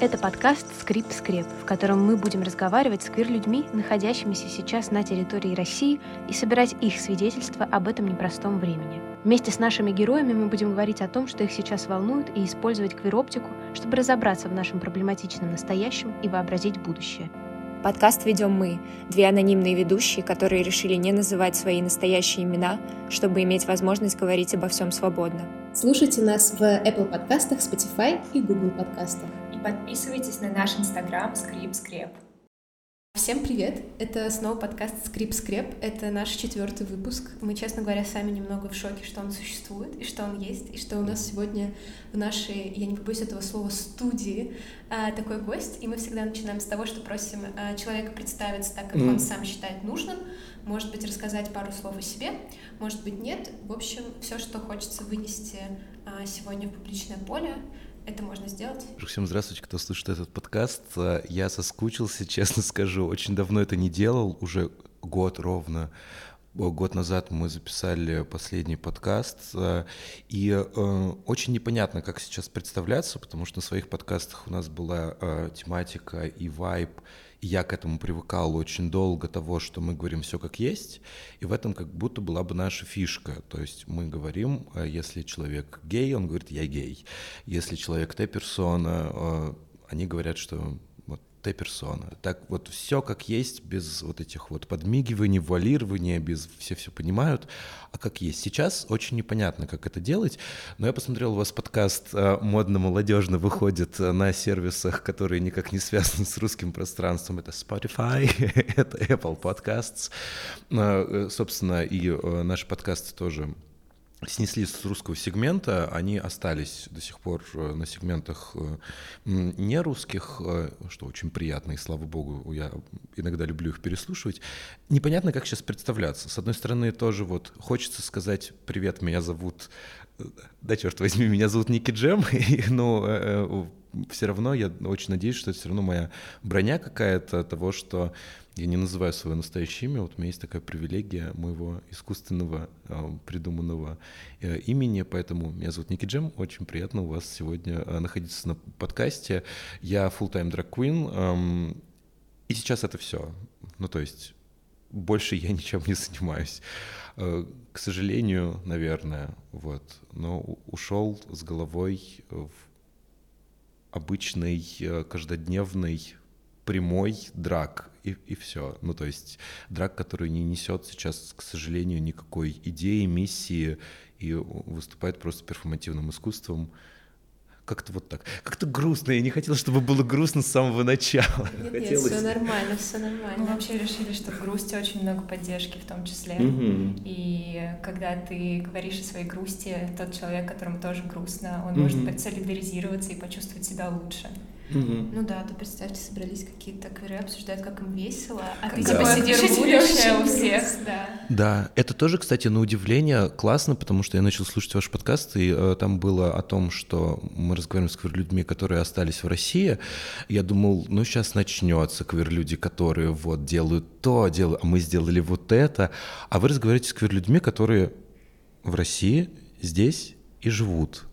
Это подкаст «Скрип Скреп», в котором мы будем разговаривать с квир-людьми, находящимися сейчас на территории России, и собирать их свидетельства об этом непростом времени. Вместе с нашими героями мы будем говорить о том, что их сейчас волнует, и использовать квир-оптику, чтобы разобраться в нашем проблематичном настоящем и вообразить будущее. Подкаст ведем мы, две анонимные ведущие, которые решили не называть свои настоящие имена, чтобы иметь возможность говорить обо всем свободно. Слушайте нас в Apple подкастах, Spotify и Google подкастах. Подписывайтесь на наш инстаграм Скрип Скреп. Всем привет! Это снова подкаст Скрип Скреп. Это наш четвертый выпуск. Мы, честно говоря, сами немного в шоке, что он существует, и что он есть, и что у нас сегодня в нашей, я не побоюсь этого слова, студии а, такой гость. И мы всегда начинаем с того, что просим а, человека представиться так, как mm. он сам считает нужным. Может быть, рассказать пару слов о себе, может быть, нет. В общем, все, что хочется вынести а, сегодня в публичное поле, это можно сделать. Всем здравствуйте, кто слышит этот подкаст. Я соскучился, честно скажу. Очень давно это не делал, уже год ровно. Год назад мы записали последний подкаст, и э, очень непонятно, как сейчас представляться, потому что на своих подкастах у нас была э, тематика и вайб, я к этому привыкал очень долго того, что мы говорим все как есть, и в этом как будто была бы наша фишка. То есть мы говорим, э, если человек гей, он говорит «я гей». Если человек Т-персона, э, они говорят, что Т-персона. Так вот все как есть, без вот этих вот подмигиваний, вуалирования, без все все понимают, а как есть. Сейчас очень непонятно, как это делать, но я посмотрел, у вас подкаст э, модно-молодежно выходит э, на сервисах, которые никак не связаны с русским пространством. Это Spotify, это Apple Podcasts. Э, собственно, и наши подкасты тоже снесли с русского сегмента, они остались до сих пор э, на сегментах э, не русских, э, что очень приятно, и слава богу, я иногда люблю их переслушивать. Непонятно, как сейчас представляться. С одной стороны, тоже вот хочется сказать «Привет, меня зовут...» Да, черт возьми, меня зовут Ники Джем, но все равно я очень надеюсь, что это все равно моя броня какая-то того, что я не называю свое настоящее имя, вот у меня есть такая привилегия моего искусственного э, придуманного э, имени, поэтому меня зовут Ники Джем, очень приятно у вас сегодня э, находиться на подкасте. Я full-time drag queen, и сейчас это все. Ну, то есть больше я ничем не занимаюсь. Э, к сожалению, наверное, вот. Но ушел с головой в обычный, каждодневный прямой драк, и, и все. Ну, то есть драк, который не несет сейчас, к сожалению, никакой идеи, миссии и выступает просто перформативным искусством, как-то вот так. Как-то грустно. Я не хотела, чтобы было грустно с самого начала. Нет, Хотелось... нет, все нормально, все нормально. Мы вообще решили, что в грусти очень много поддержки в том числе. Угу. И когда ты говоришь о своей грусти, тот человек, которому тоже грустно, он угу. может солидаризироваться и почувствовать себя лучше. Угу. Ну да, то представьте, собрались какие-то квиры, обсуждают, как им весело, а ты да. типа сидишь будущее у всех. Да. да, это тоже, кстати, на удивление классно, потому что я начал слушать ваш подкаст, и э, там было о том, что мы разговариваем с квир-людьми, которые остались в России. Я думал, ну сейчас начнется квир-люди, которые вот делают то, делают, а мы сделали вот это. А вы разговариваете с квир-людьми, которые в России, здесь и живут.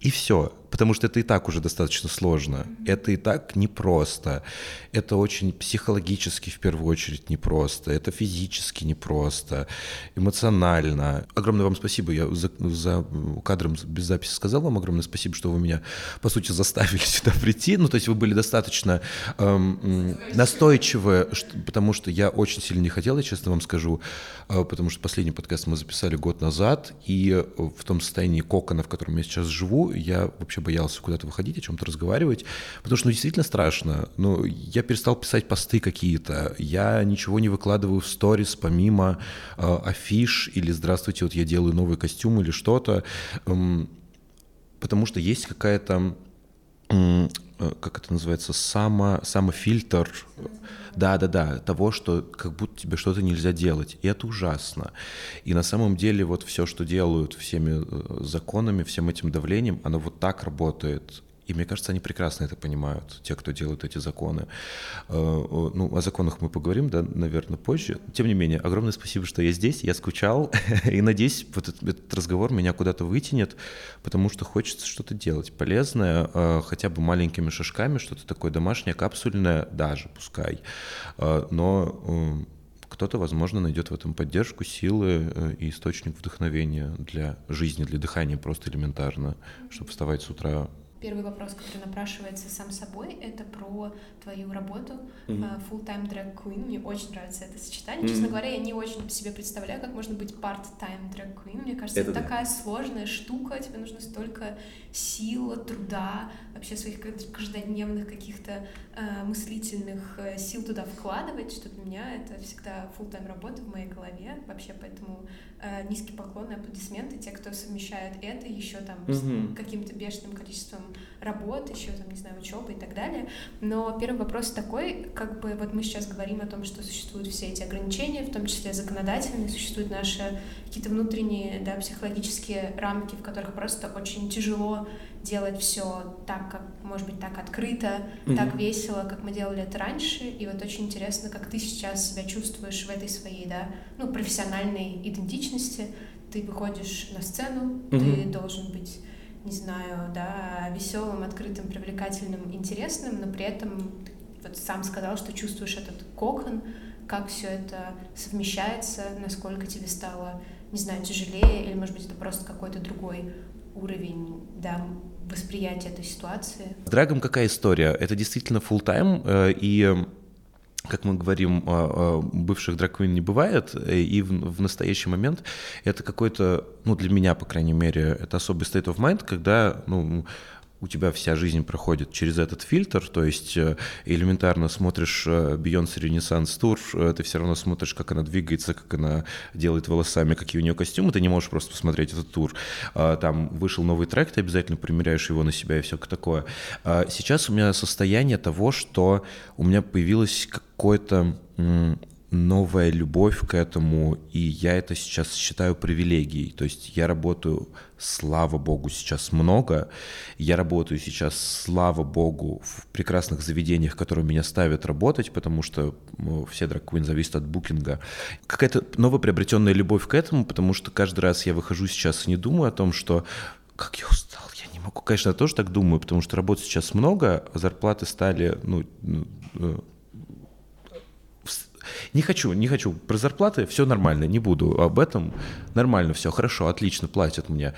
И все потому что это и так уже достаточно сложно. Это и так непросто. Это очень психологически в первую очередь непросто. Это физически непросто, эмоционально. Огромное вам спасибо. Я за, за кадром без записи сказал вам огромное спасибо, что вы меня, по сути, заставили сюда прийти. Ну, то есть вы были достаточно эм, настойчивы, что, потому что я очень сильно не хотел, я честно вам скажу, э, потому что последний подкаст мы записали год назад, и в том состоянии кокона, в котором я сейчас живу, я вообще боялся куда-то выходить, о чем-то разговаривать, потому что ну, действительно страшно. Ну, я перестал писать посты какие-то, я ничего не выкладываю в сторис помимо э, афиш или «Здравствуйте, вот я делаю новый костюм» или что-то, эм, потому что есть какая-то как это называется, само, самофильтр, да-да-да, того, что как будто тебе что-то нельзя делать. И это ужасно. И на самом деле вот все, что делают всеми э, законами, всем этим давлением, оно вот так работает. И мне кажется, они прекрасно это понимают, те, кто делают эти законы. Э, ну, о законах мы поговорим, да, наверное, позже. Тем не менее, огромное спасибо, что я здесь, я скучал, и надеюсь, вот этот, этот разговор меня куда-то вытянет, потому что хочется что-то делать полезное, э, хотя бы маленькими шажками, что-то такое домашнее, капсульное, даже пускай. Э, но кто-то, возможно, найдет в этом поддержку, силы и источник вдохновения для жизни, для дыхания просто элементарно, чтобы вставать с утра Первый вопрос, который напрашивается сам собой, это про твою работу mm-hmm. full-time drag queen. Мне очень нравится это сочетание. Mm-hmm. Честно говоря, я не очень себе представляю, как можно быть part-time drag queen. Мне кажется, это, это да. такая сложная штука. Тебе нужно столько сил, труда, вообще своих каждодневных каких-то э, мыслительных э, сил туда вкладывать, что для меня это всегда full-time работа в моей голове. Вообще, поэтому низкий поклон и аплодисменты те, кто совмещает это еще там mm-hmm. с каким-то бешеным количеством работ, еще там, не знаю, учебы и так далее. Но первый вопрос такой, как бы вот мы сейчас говорим о том, что существуют все эти ограничения, в том числе законодательные, существуют наши какие-то внутренние, да, психологические рамки, в которых просто очень тяжело делать все так, как, может быть, так открыто, mm-hmm. так весело, как мы делали это раньше. И вот очень интересно, как ты сейчас себя чувствуешь в этой своей, да, ну, профессиональной идентичности. Ты выходишь на сцену, mm-hmm. ты должен быть не знаю, да, веселым, открытым, привлекательным, интересным, но при этом вот сам сказал, что чувствуешь этот кокон, как все это совмещается, насколько тебе стало, не знаю, тяжелее, или, может быть, это просто какой-то другой уровень, да, восприятия этой ситуации. С Драгом какая история? Это действительно full тайм э, и как мы говорим, а, бывших драквин не бывает, и в настоящий момент это какой-то, ну, для меня, по крайней мере, это особый state of mind, когда, ну, у тебя вся жизнь проходит через этот фильтр, то есть э, элементарно смотришь Beyoncé Renaissance Tour, ты все равно смотришь, как она двигается, как она делает волосами, какие у нее костюмы, ты не можешь просто посмотреть этот тур. А, там вышел новый трек, ты обязательно примеряешь его на себя и все такое. А, сейчас у меня состояние того, что у меня появилось какое-то новая любовь к этому, и я это сейчас считаю привилегией. То есть я работаю, слава богу, сейчас много. Я работаю сейчас, слава богу, в прекрасных заведениях, которые меня ставят работать, потому что все драг зависят от букинга. Какая-то новоприобретенная любовь к этому, потому что каждый раз я выхожу сейчас и не думаю о том, что как я устал, я не могу. Конечно, я тоже так думаю, потому что работы сейчас много, зарплаты стали, ну, ну э, не хочу, не хочу. Про зарплаты все нормально, не буду об этом. Нормально все, хорошо, отлично, платят мне.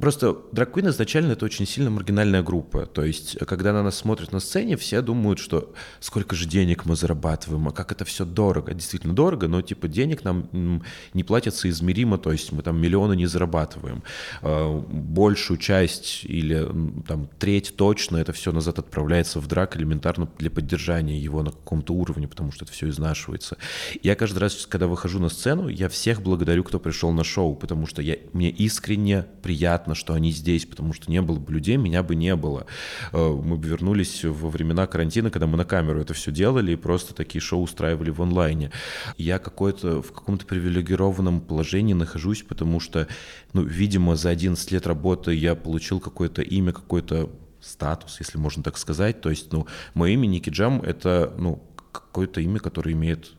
Просто Queen изначально это очень сильно маргинальная группа. То есть, когда на нас смотрят на сцене, все думают, что сколько же денег мы зарабатываем, а как это все дорого. Действительно дорого, но типа денег нам не платятся измеримо, то есть мы там миллионы не зарабатываем. А, большую часть или там треть точно это все назад отправляется в драк элементарно для поддержания его на каком-то уровне, потому что это все изнашивается. Я каждый раз, когда выхожу на сцену, я всех благодарю, кто пришел на шоу, потому что я, мне искренне приятно приятно, что они здесь, потому что не было бы людей, меня бы не было. Э, мы бы вернулись во времена карантина, когда мы на камеру это все делали и просто такие шоу устраивали в онлайне. Я какой-то в каком-то привилегированном положении нахожусь, потому что, ну, видимо, за 11 лет работы я получил какое-то имя, какой-то статус, если можно так сказать. То есть, ну, мое имя Ники Джам — это, ну, какое-то имя, которое имеет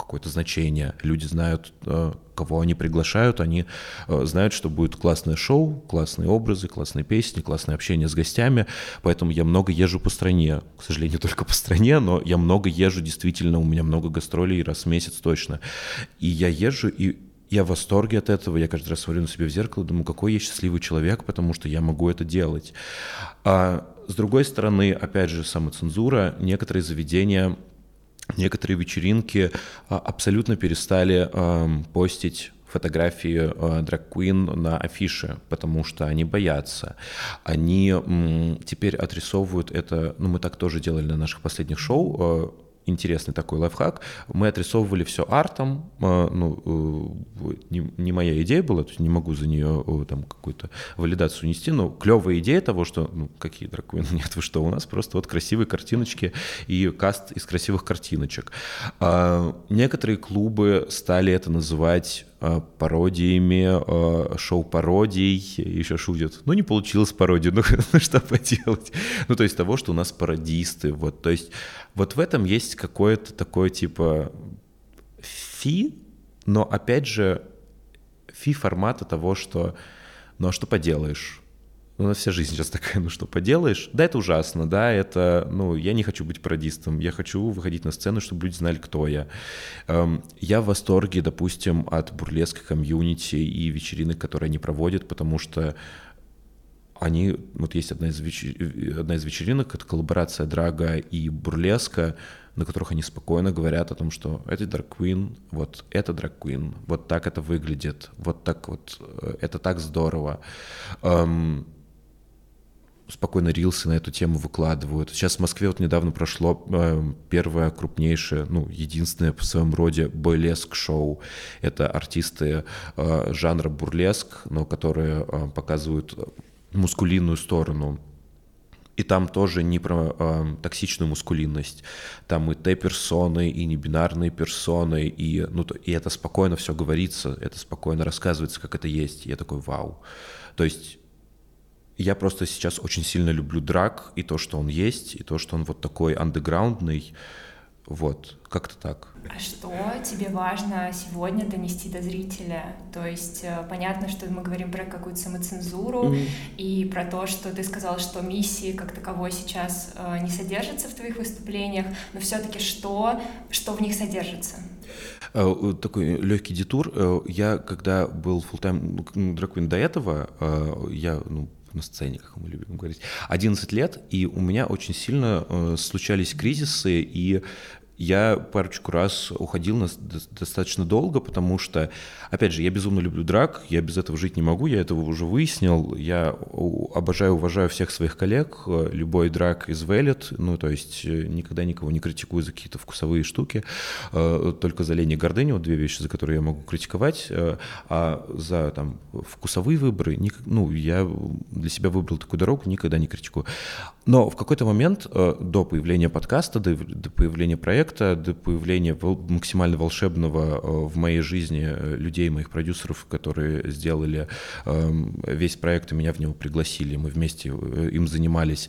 какое-то значение. Люди знают, э, кого они приглашают, они э, знают, что будет классное шоу, классные образы, классные песни, классное общение с гостями. Поэтому я много езжу по стране. К сожалению, только по стране, но я много езжу, действительно, у меня много гастролей раз в месяц точно. И я езжу, и я в восторге от этого, я каждый раз смотрю на себя в зеркало, думаю, какой я счастливый человек, потому что я могу это делать. А с другой стороны, опять же, самоцензура, некоторые заведения некоторые вечеринки а, абсолютно перестали постить фотографии э, драг-квин на афише, потому что они боятся. Они теперь отрисовывают это, ну мы так тоже делали на наших последних шоу, э, интересный такой лайфхак. Мы отрисовывали все артом, э, ну, э, не, не моя идея была, то есть не могу за нее э, там какую-то валидацию нести, но клевая идея того, что, ну, какие драконы, нет, вы что, у нас просто вот красивые картиночки и каст из красивых картиночек. А, некоторые клубы стали это называть пародиями, шоу-пародий, еще шутят. Ну, не получилось пародию, ну, ну что поделать. Ну, то есть того, что у нас пародисты, вот, то есть вот в этом есть какое-то такое типа фи, но опять же фи формата того, что ну а что поделаешь? Ну, у нас вся жизнь сейчас такая, ну что поделаешь? Да, это ужасно, да, это, ну, я не хочу быть пародистом, я хочу выходить на сцену, чтобы люди знали, кто я. Эм, я в восторге, допустим, от бурлеска комьюнити и вечеринок, которые они проводят, потому что они, вот есть одна из, вечер, одна из вечеринок, это коллаборация Драга и Бурлеска, на которых они спокойно говорят о том, что это Queen, вот это Queen, вот так это выглядит, вот так вот, э, это так здорово. Эм, спокойно рилсы на эту тему выкладывают. Сейчас в Москве вот недавно прошло э, первое крупнейшее, ну, единственное в своем роде бурлеск-шоу. Это артисты э, жанра бурлеск, но которые э, показывают мускулинную сторону. И там тоже не про э, токсичную мускулинность. Там и Т-персоны, и небинарные персоны, и, ну, то, и это спокойно все говорится, это спокойно рассказывается, как это есть. Я такой, вау. То есть я просто сейчас очень сильно люблю драк, и то, что он есть, и то, что он вот такой андеграундный, вот, как-то так. А что тебе важно сегодня донести до зрителя? То есть э, понятно, что мы говорим про какую-то самоцензуру mm-hmm. и про то, что ты сказал, что миссии как таковой сейчас э, не содержатся в твоих выступлениях, но все-таки что, что в них содержится? Э, такой легкий детур. Я, когда был full-time драквин до этого, я ну, на сцене, как мы любим говорить, 11 лет, и у меня очень сильно э, случались кризисы, и я парочку раз уходил на достаточно долго, потому что, опять же, я безумно люблю драк, я без этого жить не могу, я этого уже выяснил. Я обожаю, уважаю всех своих коллег, любой драк из Valid, ну, то есть э, никогда никого не критикую за какие-то вкусовые штуки, э, только за лень и гордыню, две вещи, за которые я могу критиковать, э, а за там вкусовые выборы, ну, я для себя выбрал такую дорогу, никогда не критикую. Но в какой-то момент до появления подкаста, до появления проекта, проекта, до появления максимально волшебного э, в моей жизни э, людей, моих продюсеров, которые сделали эм, весь проект и меня в него пригласили, мы вместе э, им занимались.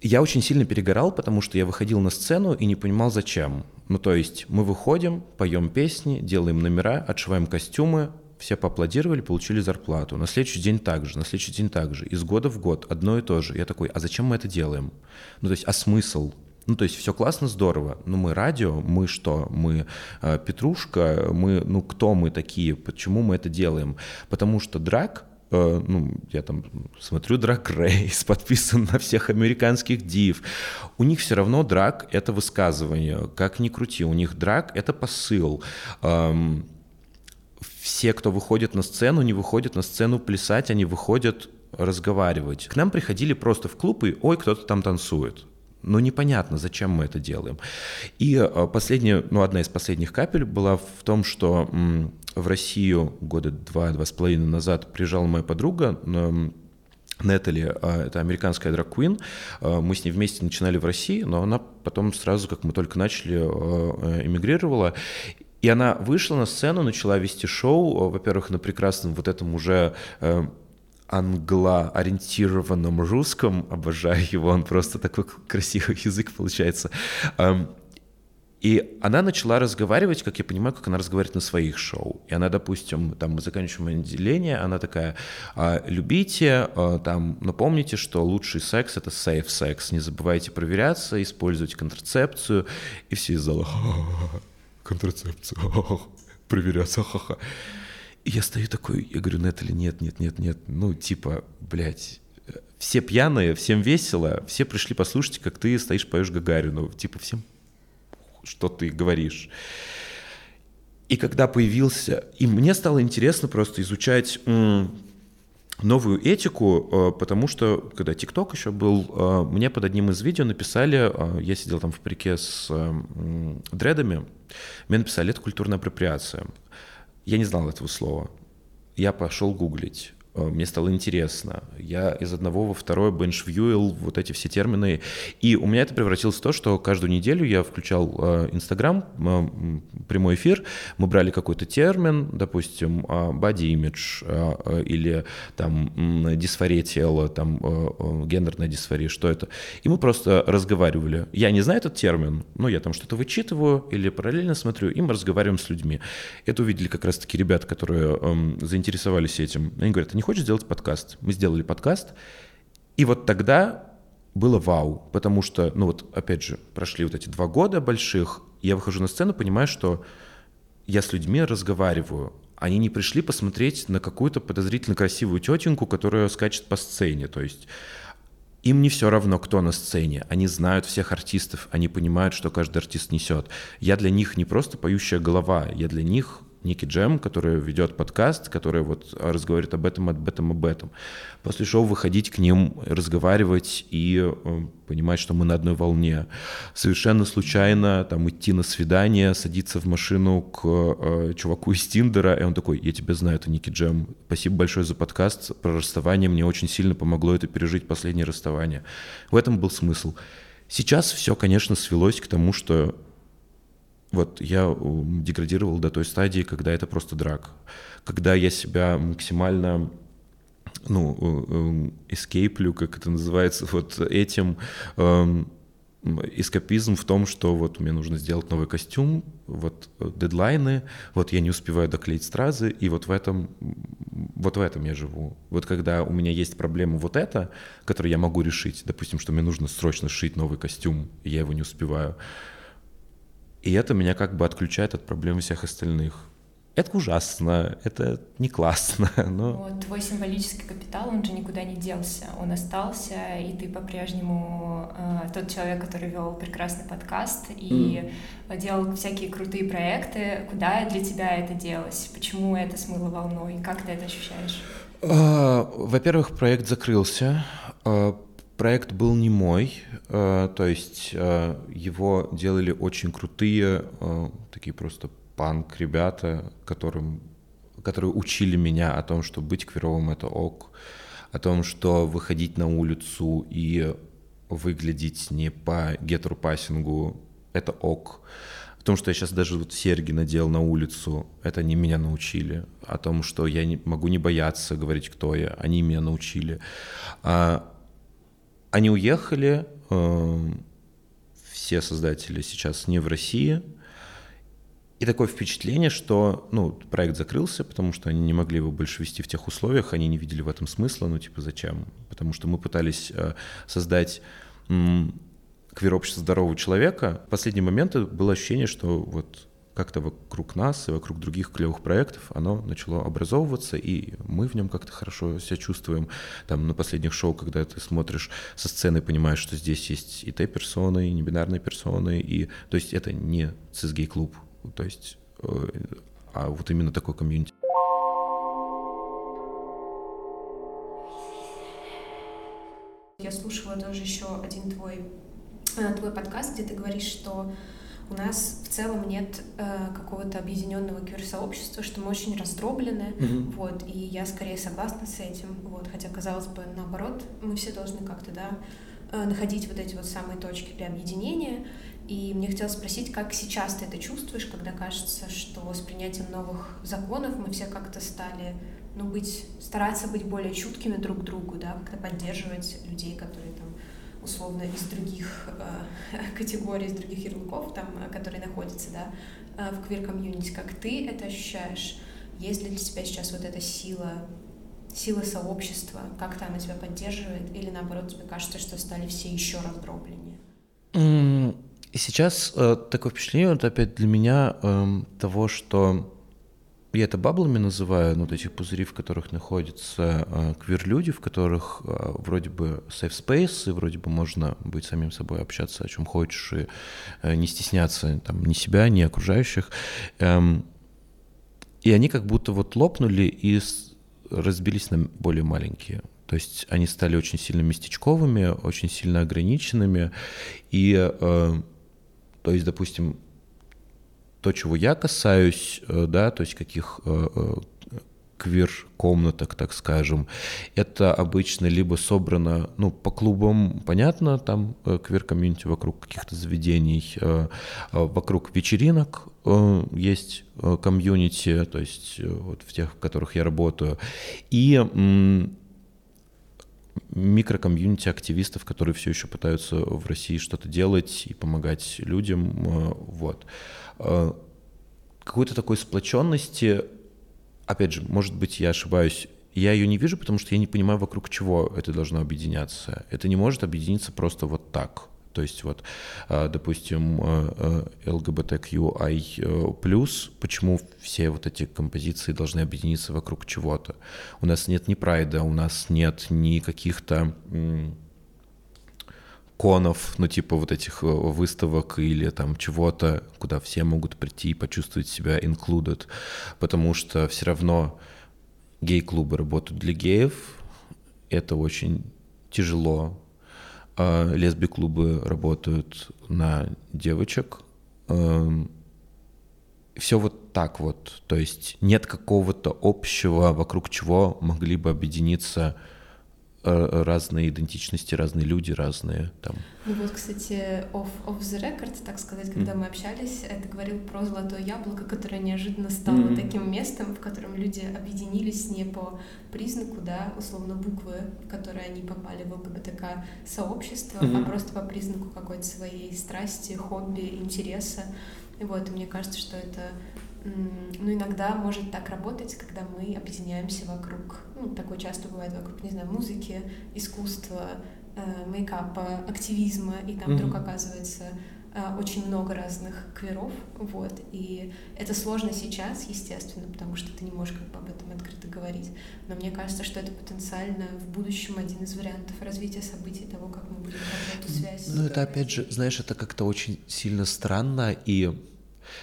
Я очень сильно перегорал, потому что я выходил на сцену и не понимал, зачем. Ну, то есть мы выходим, поем песни, делаем номера, отшиваем костюмы, все поаплодировали, получили зарплату. На следующий день также, на следующий день также. Из года в год одно и то же. Я такой, а зачем мы это делаем? Ну, то есть, а смысл? Ну, то есть все классно, здорово. Но мы радио, мы что? Мы э, Петрушка, мы, ну, кто мы такие? Почему мы это делаем? Потому что драк, э, ну, я там смотрю Драк Рейс, подписан на всех американских див. У них все равно драк — это высказывание. Как ни крути, у них драк — это посыл. Эм, все, кто выходит на сцену, не выходят на сцену плясать, они выходят разговаривать. К нам приходили просто в клуб и «Ой, кто-то там танцует». Но непонятно, зачем мы это делаем. И э, последняя, ну, одна из последних капель была в том, что в Россию года два-два с половиной назад приезжала моя подруга, Нетали, э, это американская драг-квин. Э, мы с ней вместе начинали в России, но она потом сразу, как мы только начали, эмигрировала. И она вышла на сцену, начала вести шоу, во-первых, на прекрасном вот этом уже англо-ориентированном русском, обожаю его, он просто такой красивый язык получается. И она начала разговаривать, как я понимаю, как она разговаривает на своих шоу. И она, допустим, там мы заканчиваем отделение, она такая, «А, любите, а, там, напомните, что лучший секс — это safe секс, не забывайте проверяться, используйте контрацепцию. И все из зала, контрацепцию, проверяться, ха-ха. Я стою такой, я говорю, Нетали, нет, нет, нет, нет, ну, типа, блядь, все пьяные, всем весело, все пришли послушать, как ты стоишь, поешь Гагарину, типа, всем, что ты говоришь. И когда появился, и мне стало интересно просто изучать новую этику, э, потому что, когда ТикТок еще был, э, мне под одним из видео написали, э, я сидел там в парике с дредами, мне написали, это культурная апроприация. Я не знал этого слова. Я пошел гуглить. Э, мне стало интересно. Я из одного во второе бенчвьюил вот эти все термины. И у меня это превратилось в то, что каждую неделю я включал э, Инстаграм, э, прямой эфир, мы брали какой-то термин, допустим, body image или там дисфория тела, там гендерная дисфория, что это. И мы просто разговаривали. Я не знаю этот термин, но я там что-то вычитываю или параллельно смотрю, и мы разговариваем с людьми. Это увидели как раз-таки ребята, которые эм, заинтересовались этим. Они говорят, не хочешь сделать подкаст? Мы сделали подкаст, и вот тогда было вау, потому что, ну вот, опять же, прошли вот эти два года больших, я выхожу на сцену, понимаю, что я с людьми разговариваю, они не пришли посмотреть на какую-то подозрительно красивую тетеньку, которая скачет по сцене, то есть им не все равно, кто на сцене. Они знают всех артистов, они понимают, что каждый артист несет. Я для них не просто поющая голова, я для них Ники Джем, которая ведет подкаст, которая вот разговаривает об этом, об этом, об этом. После шоу выходить к ним, разговаривать и э, понимать, что мы на одной волне. Совершенно случайно там идти на свидание, садиться в машину к э, чуваку из Тиндера, и он такой, я тебя знаю, это Ники Джем. Спасибо большое за подкаст про расставание, мне очень сильно помогло это пережить последнее расставание. В этом был смысл. Сейчас все, конечно, свелось к тому, что вот я деградировал до той стадии, когда это просто драк. Когда я себя максимально ну, эскейплю, как это называется, вот этим эм, эскапизм в том, что вот мне нужно сделать новый костюм, вот дедлайны, вот я не успеваю доклеить стразы, и вот в этом, вот в этом я живу. Вот когда у меня есть проблема вот эта, которую я могу решить, допустим, что мне нужно срочно сшить новый костюм, и я его не успеваю, и это меня как бы отключает от проблем всех остальных. Это ужасно, это не классно, но... Вот, твой символический капитал, он же никуда не делся, он остался, и ты по-прежнему э, тот человек, который вел прекрасный подкаст и mm. делал всякие крутые проекты. Куда для тебя это делось? Почему это смыло волной? Как ты это ощущаешь? Uh, во-первых, проект закрылся. Проект был не мой, э, то есть э, его делали очень крутые, э, такие просто панк ребята, которым, которые учили меня о том, что быть квировым — это ок, о том, что выходить на улицу и выглядеть не по гетеропассингу — это ок, о том, что я сейчас даже вот серьги надел на улицу, это они меня научили, о том, что я не, могу не бояться говорить, кто я, они меня научили. А они уехали, эм, все создатели сейчас не в России, и такое впечатление, что ну, проект закрылся, потому что они не могли его больше вести в тех условиях, они не видели в этом смысла, ну типа зачем? Потому что мы пытались э, создать квир-общество здорового человека. В последние моменты было ощущение, что вот как-то вокруг нас и вокруг других клевых проектов оно начало образовываться, и мы в нем как-то хорошо себя чувствуем. Там на последних шоу, когда ты смотришь со сцены, понимаешь, что здесь есть и Т-персоны, и небинарные персоны, и то есть это не цисгей-клуб, то есть э, а вот именно такой комьюнити. Я слушала тоже еще один твой, э, твой подкаст, где ты говоришь, что у нас в целом нет э, какого-то объединенного квир-сообщества, что мы очень раздроблены, mm-hmm. вот, и я скорее согласна с этим, вот, хотя, казалось бы, наоборот, мы все должны как-то, да, э, находить вот эти вот самые точки для объединения, и мне хотелось спросить, как сейчас ты это чувствуешь, когда кажется, что с принятием новых законов мы все как-то стали, ну, быть, стараться быть более чуткими друг к другу, да, как-то поддерживать людей, которые там условно из других э, категорий, из других ярлыков, там, э, которые находятся да, э, в квир-комьюнити, как ты это ощущаешь? Есть ли для тебя сейчас вот эта сила, сила сообщества? Как-то она тебя поддерживает? Или наоборот, тебе кажется, что стали все еще раздробленнее? И сейчас э, такое впечатление, вот опять для меня э, того, что я это баблами называю, ну, вот эти пузыри, в которых находятся э, квир-люди, в которых э, вроде бы safe space, и вроде бы можно быть самим собой, общаться о чем хочешь, и э, не стесняться там ни себя, ни окружающих. Эм, и они как будто вот лопнули и разбились на более маленькие. То есть они стали очень сильно местечковыми, очень сильно ограниченными. И, э, то есть, допустим, то, чего я касаюсь, э, да, то есть каких э, э квир-комнаток, так скажем, это обычно либо собрано, ну, по клубам, понятно, там квир-комьюнити вокруг каких-то заведений, вокруг вечеринок есть комьюнити, то есть вот в тех, в которых я работаю, и микрокомьюнити активистов, которые все еще пытаются в России что-то делать и помогать людям. Э, вот. Э, какой-то такой сплоченности, опять же, может быть, я ошибаюсь, я ее не вижу, потому что я не понимаю, вокруг чего это должно объединяться. Это не может объединиться просто вот так. То есть вот, а, допустим, LGBTQI+, а, почему все вот эти композиции должны объединиться вокруг чего-то? У нас нет ни прайда, у нас нет ни каких-то конов, ну типа вот этих э, выставок или там чего-то, куда все могут прийти и почувствовать себя included, потому что все равно гей-клубы работают для геев, это очень тяжело, а, лесби-клубы работают на девочек. Эм, Все вот так вот. То есть нет какого-то общего, вокруг чего могли бы объединиться разные идентичности, разные люди, разные там. Ну вот, кстати, off, off the record, так сказать, когда mm. мы общались, это говорил про золотое яблоко, которое неожиданно стало mm. таким местом, в котором люди объединились не по признаку, да, условно буквы, в которые они попали в ЛГБТК сообщество, mm-hmm. а просто по признаку какой-то своей страсти, хобби, интереса. И вот, и мне кажется, что это ну, иногда может так работать, когда мы объединяемся вокруг, ну, такое часто бывает вокруг, не знаю, музыки, искусства, э, мейкапа, активизма, и там mm-hmm. вдруг оказывается э, очень много разных кверов, вот, и это сложно сейчас, естественно, потому что ты не можешь как бы об этом открыто говорить, но мне кажется, что это потенциально в будущем один из вариантов развития событий того, как мы будем эту связь. Ну, это опять же, знаешь, это как-то очень сильно странно, и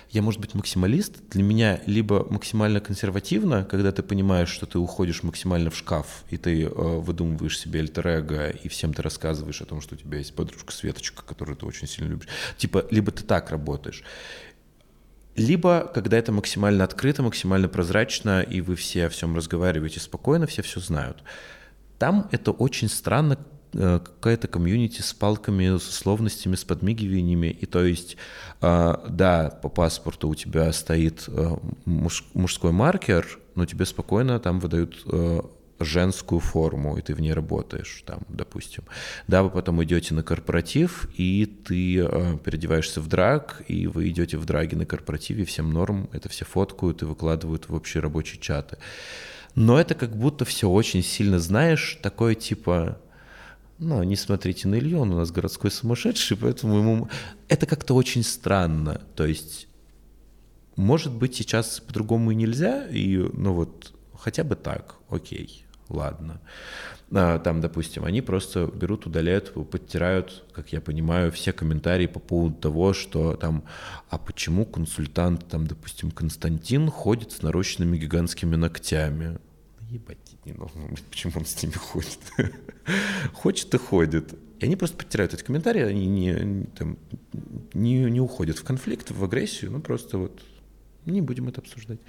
я, может быть, максималист. Для меня либо максимально консервативно, когда ты понимаешь, что ты уходишь максимально в шкаф, и ты э, выдумываешь себе альтер и всем ты рассказываешь о том, что у тебя есть подружка Светочка, которую ты очень сильно любишь. Типа, либо ты так работаешь. Либо, когда это максимально открыто, максимально прозрачно, и вы все о всем разговариваете спокойно, все все знают. Там это очень странно, какая-то комьюнити с палками, с условностями, с подмигиваниями. И то есть, э, да, по паспорту у тебя стоит э, мужской маркер, но тебе спокойно там выдают женскую форму, и ты в ней работаешь, там, допустим. Да, вы потом идете на корпоратив, и ты э, переодеваешься в драг, и вы идете в драге на корпоративе, всем норм, это все фоткают и выкладывают в общие рабочие чаты. Но это как будто все очень сильно, знаешь, такое типа, ну, не смотрите на Илью, он у нас городской сумасшедший, поэтому ему... Это как-то очень странно. То есть, может быть, сейчас по-другому и нельзя, и, ну вот, хотя бы так, окей, ладно. А, там, допустим, они просто берут, удаляют, подтирают, как я понимаю, все комментарии по поводу того, что там, а почему консультант, там, допустим, Константин ходит с нарощенными гигантскими ногтями? Ебать не должно быть, почему он с ними ходит. Хочет и ходит. И они просто подтирают эти комментарии, они не, там, не, не уходят в конфликт, в агрессию, ну просто вот не будем это обсуждать.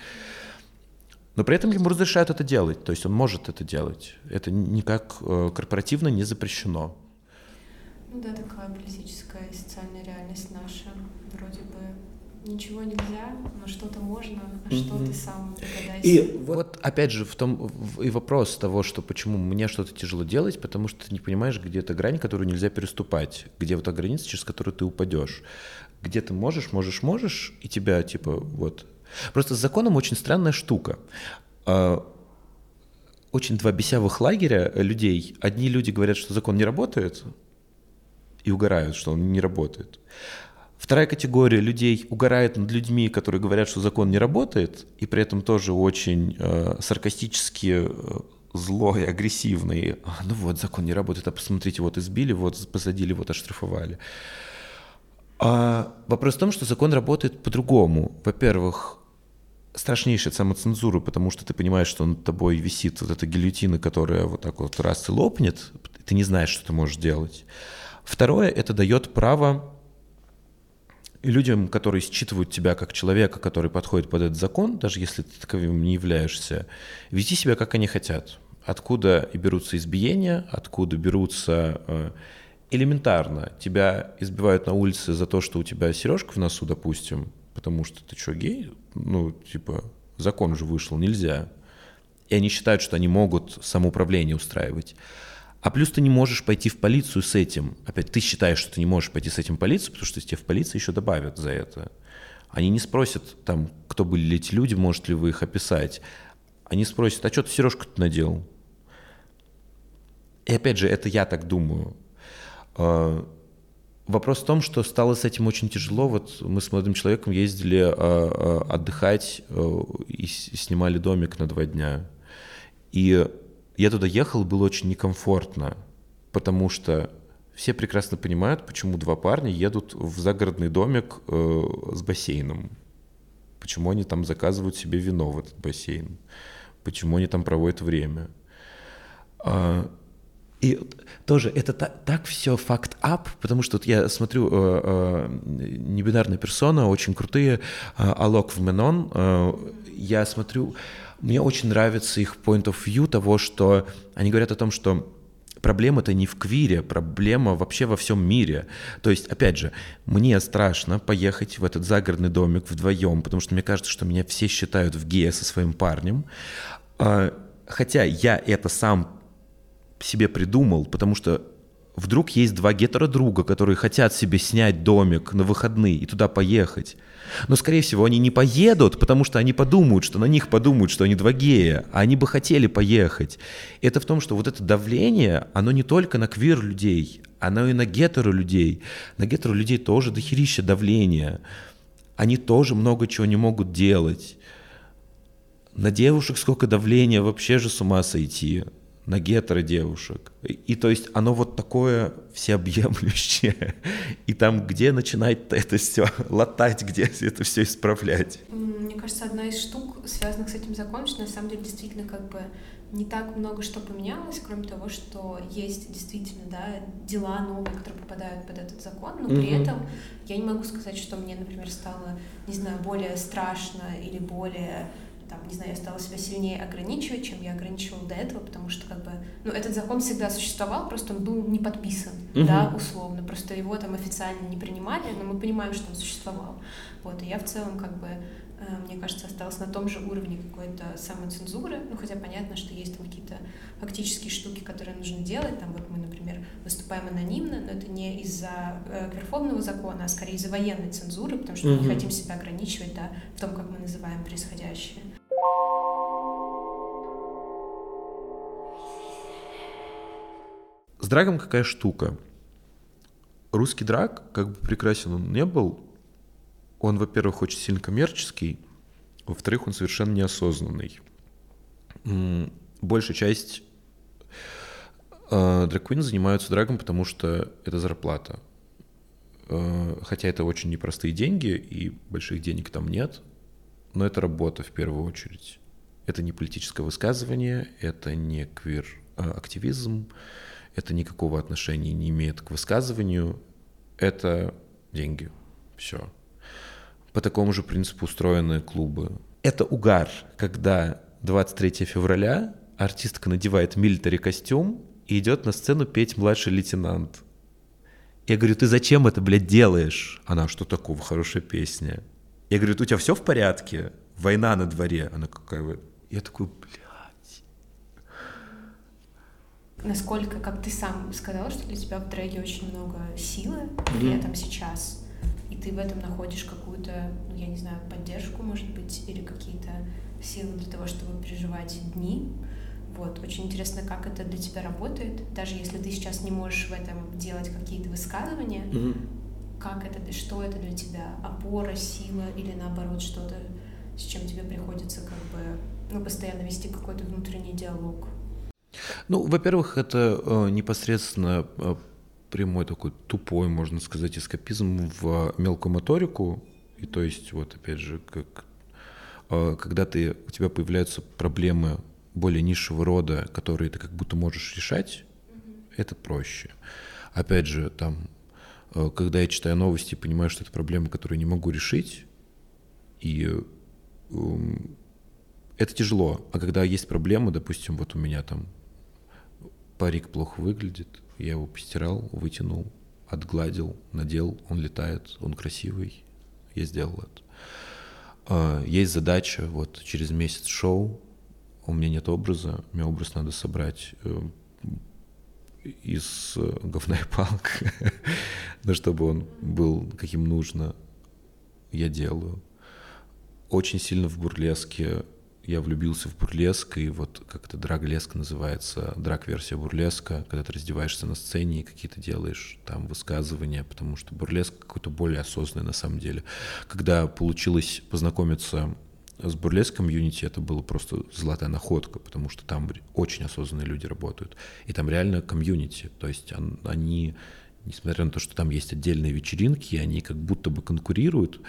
Но при этом ему разрешают это делать, то есть он может это делать. Это никак э, корпоративно не запрещено. Ну да, такая политическая и социальная реальность наша. Вроде бы ничего нельзя, но что-то можно, а mm-hmm. что ты сам догадайся. И вот опять же в том и вопрос того, что почему мне что-то тяжело делать, потому что ты не понимаешь, где эта грань, которую нельзя переступать, где вот та граница, через которую ты упадешь, где ты можешь, можешь, можешь, и тебя типа вот. Просто с законом очень странная штука. А, очень два бесявых лагеря людей. Одни люди говорят, что закон не работает, и угорают, что он не работает. Вторая категория людей угорает над людьми, которые говорят, что закон не работает, и при этом тоже очень э, саркастически э, злой, агрессивный. Ну вот, закон не работает, а посмотрите, вот избили, вот посадили, вот оштрафовали. А вопрос в том, что закон работает по-другому. Во-первых, страшнейшая самоцензура, потому что ты понимаешь, что над тобой висит вот эта гильотина, которая вот так вот раз и лопнет, ты не знаешь, что ты можешь делать. Второе, это дает право людям, которые считывают тебя как человека, который подходит под этот закон, даже если ты таковым не являешься, вести себя, как они хотят. Откуда и берутся избиения, откуда берутся э, элементарно. Тебя избивают на улице за то, что у тебя сережка в носу, допустим, потому что ты что, гей? Ну, типа, закон же вышел, нельзя. И они считают, что они могут самоуправление устраивать. А плюс ты не можешь пойти в полицию с этим. Опять ты считаешь, что ты не можешь пойти с этим в полицию, потому что тебе в полиции еще добавят за это. Они не спросят, там, кто были эти люди, может ли вы их описать. Они спросят, а что ты сережку-то надел? И опять же, это я так думаю. А, Вопрос в том, что стало с этим очень тяжело. Вот мы с молодым человеком ездили э, э, отдыхать э, и снимали домик на два дня. И я туда ехал, было очень некомфортно, потому что все прекрасно понимают, почему два парня едут в загородный домик э, с бассейном. Почему они там заказывают себе вино в этот бассейн. Почему они там проводят время. А, и тоже это так, так все факт ап, потому что вот я смотрю э, э, небинарная персона, очень крутые, э, Алок в Менон, э, я смотрю, мне очень нравится их point of view того, что они говорят о том, что проблема это не в квире, проблема вообще во всем мире. То есть, опять же, мне страшно поехать в этот загородный домик вдвоем, потому что мне кажется, что меня все считают в гея со своим парнем. Э, хотя я это сам себе придумал, потому что вдруг есть два гетеро-друга, которые хотят себе снять домик на выходные и туда поехать. Но, скорее всего, они не поедут, потому что они подумают, что на них подумают, что они два гея, а они бы хотели поехать. Это в том, что вот это давление, оно не только на квир-людей, оно и на гетеро-людей. На гетеро-людей тоже дохерища давления. Они тоже много чего не могут делать. На девушек сколько давления, вообще же с ума сойти на гетеро девушек. И, и то есть оно вот такое всеобъемлющее. И там, где начинать это все латать, где это все исправлять. Мне кажется, одна из штук, связанных с этим законом, что на самом деле действительно как бы не так много что поменялось, кроме того, что есть действительно да, дела новые, которые попадают под этот закон, но при mm-hmm. этом я не могу сказать, что мне, например, стало, не знаю, более страшно или более там, не знаю, я стала себя сильнее ограничивать, чем я ограничивала до этого, потому что, как бы, ну, этот закон всегда существовал, просто он был не подписан, uh-huh. да, условно, просто его там официально не принимали, но мы понимаем, что он существовал. Вот, и я в целом, как бы, мне кажется, осталась на том же уровне какой-то самоцензуры, ну, хотя понятно, что есть там какие-то фактические штуки, которые нужно делать, там, вот мы, например, выступаем анонимно, но это не из-за э, верховного закона, а скорее из-за военной цензуры, потому что uh-huh. мы не хотим себя ограничивать, да, в том, как мы называем происходящее. С драгом какая штука? Русский драг, как бы прекрасен он не был, он, во-первых, очень сильно коммерческий, во-вторых, он совершенно неосознанный. Большая часть э, драг занимаются драгом, потому что это зарплата. Э, хотя это очень непростые деньги, и больших денег там нет, но это работа в первую очередь. Это не политическое высказывание, это не квир-активизм, это никакого отношения не имеет к высказыванию, это деньги. Все. По такому же принципу устроены клубы. Это угар, когда 23 февраля артистка надевает милитари костюм и идет на сцену петь «Младший лейтенант». Я говорю, ты зачем это, блядь, делаешь? Она, что такого, хорошая песня. Я говорю, у тебя все в порядке? Война на дворе. Она какая вот. Я такой, блядь. Насколько, как ты сам сказал, что для тебя в дрэге очень много силы, при mm-hmm. этом сейчас, и ты в этом находишь какую-то, ну, я не знаю, поддержку, может быть, или какие-то силы для того, чтобы переживать дни. Вот, очень интересно, как это для тебя работает, даже если ты сейчас не можешь в этом делать какие-то высказывания, mm-hmm как это, что это для тебя, опора, сила или наоборот что-то, с чем тебе приходится как бы ну, постоянно вести какой-то внутренний диалог? Ну, во-первых, это э, непосредственно э, прямой такой тупой, можно сказать, эскапизм в мелкую моторику. И то есть, вот опять же, как э, когда ты, у тебя появляются проблемы более низшего рода, которые ты как будто можешь решать, это проще. Опять же, там, э, когда я читаю новости, понимаю, что это проблема, которую не могу решить, и эм, это тяжело. А когда есть проблема, допустим, вот у меня там парик плохо выглядит, я его постирал, вытянул, отгладил, надел, он летает, он красивый, я сделал это. А, есть задача, вот через месяц шоу, у меня нет образа, мне образ надо собрать э, из э, говна и палок, но чтобы он был каким нужно, я делаю. Очень сильно в бурлеске я влюбился в бурлеск, и вот как это драг-леск называется, драг-версия бурлеска, когда ты раздеваешься на сцене и какие-то делаешь там высказывания, потому что бурлеск какой-то более осознанный на самом деле. Когда получилось познакомиться с бурлеск комьюнити это было просто золотая находка, потому что там очень осознанные люди работают. И там реально комьюнити, то есть они, несмотря на то, что там есть отдельные вечеринки, они как будто бы конкурируют,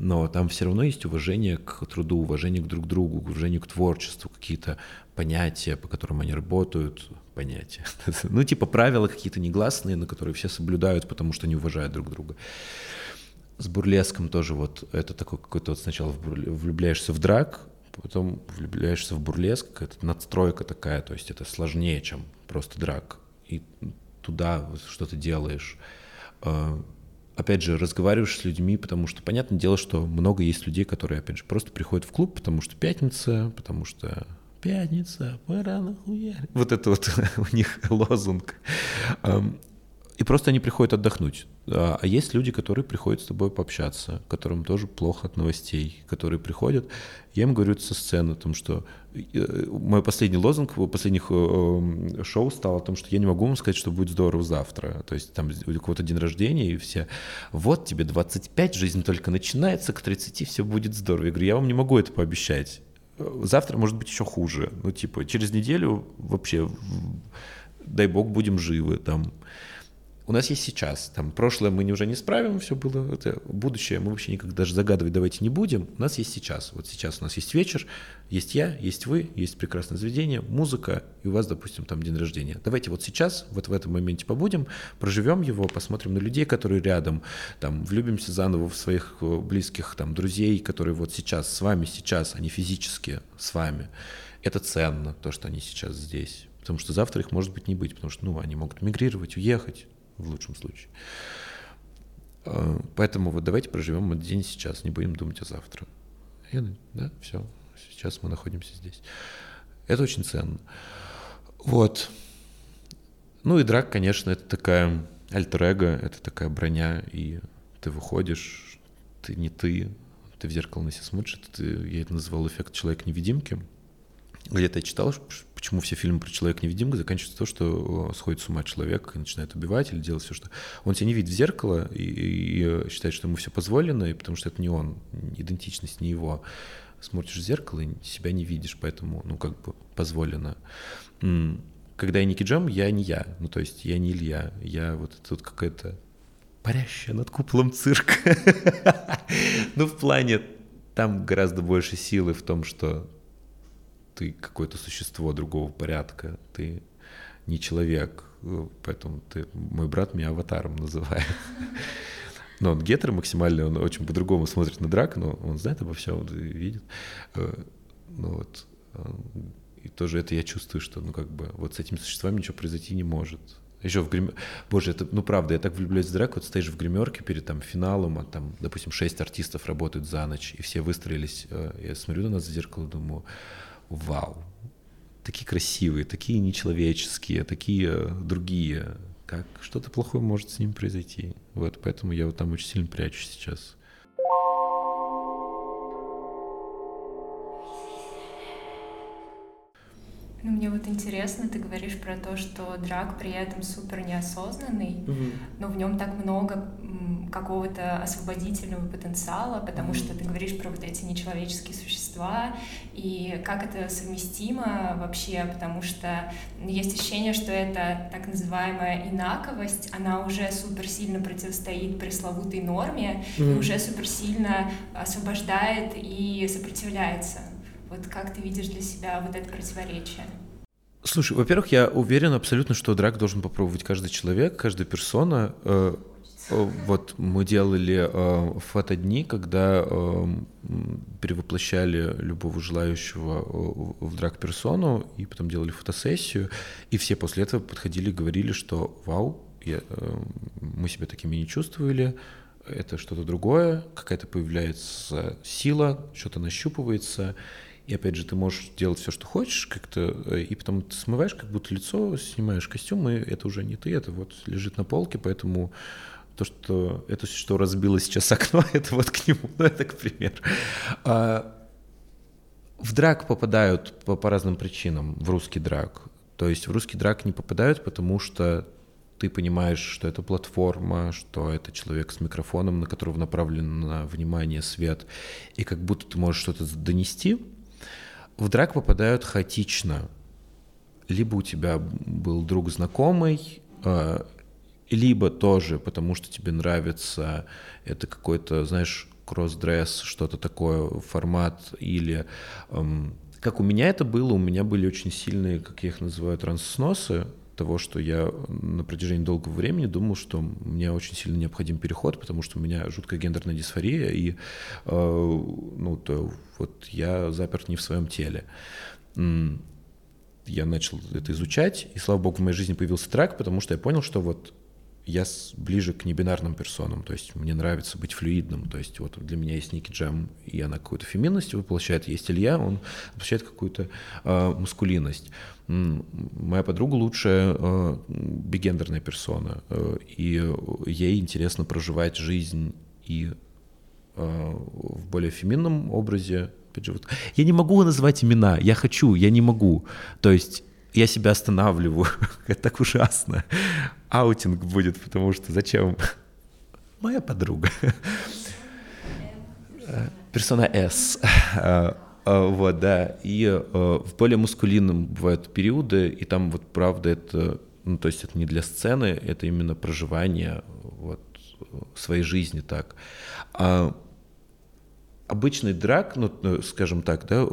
но там все равно есть уважение к труду, уважение к друг другу, уважение к творчеству, какие-то понятия, по которым они работают, понятия. ну, типа правила какие-то негласные, на которые все соблюдают, потому что они уважают друг друга. С бурлеском тоже вот это такой какой-то вот сначала влюбляешься в драк, потом влюбляешься в бурлеск, это надстройка такая, то есть это сложнее, чем просто драк. И туда что-то делаешь а, опять же, разговариваешь с людьми, потому что, понятное дело, что много есть людей, которые, опять же, просто приходят в клуб, потому что пятница, потому что пятница, пора нахуярить. Вот это вот у них лозунг. И просто они приходят отдохнуть. А, а есть люди, которые приходят с тобой пообщаться, которым тоже плохо от новостей, которые приходят. Я им говорю со сцены о том, что э, мой последний лозунг в последних э, шоу стал о том, что я не могу вам сказать, что будет здорово завтра. То есть там у кого-то день рождения, и все, вот тебе 25, жизнь только начинается, к 30 все будет здорово. Я говорю, я вам не могу это пообещать. Завтра может быть еще хуже. Ну, типа, через неделю вообще, дай бог, будем живы. Там, у нас есть сейчас. Там прошлое мы уже не справим, все было. Это будущее мы вообще никогда даже загадывать давайте не будем. У нас есть сейчас. Вот сейчас у нас есть вечер, есть я, есть вы, есть прекрасное заведение, музыка, и у вас, допустим, там день рождения. Давайте вот сейчас, вот в этом моменте побудем, проживем его, посмотрим на людей, которые рядом, там, влюбимся заново в своих э, близких, там, друзей, которые вот сейчас с вами, сейчас, они физически с вами. Это ценно, то, что они сейчас здесь. Потому что завтра их может быть не быть, потому что, ну, они могут мигрировать, уехать, в лучшем случае. А, поэтому вот давайте проживем этот день сейчас, не будем думать о завтра. И, да, все, сейчас мы находимся здесь. Это очень ценно. Вот. Ну и драк, конечно, это такая альтер это такая броня, и ты выходишь, ты не ты, ты в зеркало на себя смотришь, ты, я это называл эффект человека-невидимки. Где-то я читал, почему все фильмы про человека-невидимку заканчиваются то, что сходит с ума человек и начинает убивать или делать все, что... Он тебя не видит в зеркало и, и считает, что ему все позволено, и потому что это не он, идентичность не его. Смотришь в зеркало и себя не видишь, поэтому, ну, как бы позволено. Когда я Ники Джам, я не я, ну, то есть я не Илья, я вот тут какая-то парящая над куполом цирк. Ну, в плане, там гораздо больше силы в том, что ты какое-то существо другого порядка, ты не человек, поэтому ты, мой брат меня аватаром называет. Но он гетер максимально, он очень по-другому смотрит на драк, но он знает обо всем, видит. Э, ну вот, э, и тоже это я чувствую, что, ну как бы, вот с этими существами ничего произойти не может. Еще в грим... Боже, это, ну правда, я так влюбляюсь в драк, вот стоишь в гримерке перед там финалом, а там, допустим, шесть артистов работают за ночь, и все выстроились. Э, я смотрю на нас в зеркало, думаю, вау, такие красивые, такие нечеловеческие, такие другие. Как что-то плохое может с ним произойти. Вот, поэтому я вот там очень сильно прячусь сейчас. Ну, мне вот интересно, ты говоришь про то, что драк при этом супер неосознанный, угу. но в нем так много какого-то освободительного потенциала, потому что ты говоришь про вот эти нечеловеческие существа, и как это совместимо вообще, потому что есть ощущение, что это так называемая инаковость, она уже супер сильно противостоит пресловутой норме, угу. и уже супер сильно освобождает и сопротивляется. Вот как ты видишь для себя вот это противоречие? Слушай, во-первых, я уверен абсолютно, что драк должен попробовать каждый человек, каждая персона. Э, э, вот мы делали э, фотодни, когда перевоплощали любого желающего в драк-персону, и потом делали фотосессию, и все после этого подходили и говорили, что вау, я, мы себя такими не чувствовали, это что-то другое, какая-то появляется сила, что-то нащупывается, и опять же, ты можешь делать все, что хочешь, как-то, э, и потом ты смываешь как будто лицо, снимаешь костюм, и это уже не ты, это вот лежит на полке, поэтому то, что это что разбило сейчас окно, это вот к нему, ну это к примеру. А, в драк попадают по, по разным причинам, в русский драк. То есть в русский драк не попадают, потому что ты понимаешь, что это платформа, что это человек с микрофоном, на которого направлено внимание, свет, и как будто ты можешь что-то донести, в драк попадают хаотично. Либо у тебя был друг знакомый, а, либо тоже потому, что тебе нравится это какой-то, знаешь, кросс-дресс, что-то такое, формат, или как у меня это было, у меня были очень сильные, как я их называю, транссносы, того, что я на протяжении долгого времени думал, что мне очень сильно необходим переход, потому что у меня жуткая гендерная дисфория, и э, ну, то, вот я заперт не в своем теле. Я начал это изучать, и, слава богу, в моей жизни появился трек, потому что я понял, что вот я ближе к небинарным персонам, то есть мне нравится быть флюидным, то есть вот для меня есть Ники Джем, и она какую-то феминность воплощает, есть Илья, он воплощает какую-то э, мускулинность моя подруга лучшая э, бигендерная персона, э, и ей интересно проживать жизнь и э, в более феминном образе. Я не могу называть имена, я хочу, я не могу. То есть я себя останавливаю, это так ужасно. Аутинг будет, потому что зачем? Моя подруга. Персона С. А, вот, да. И э, в более мускулинном бывают периоды, и там вот правда это, ну, то есть это не для сцены, это именно проживание вот своей жизни так. А обычный драк, ну скажем так, да,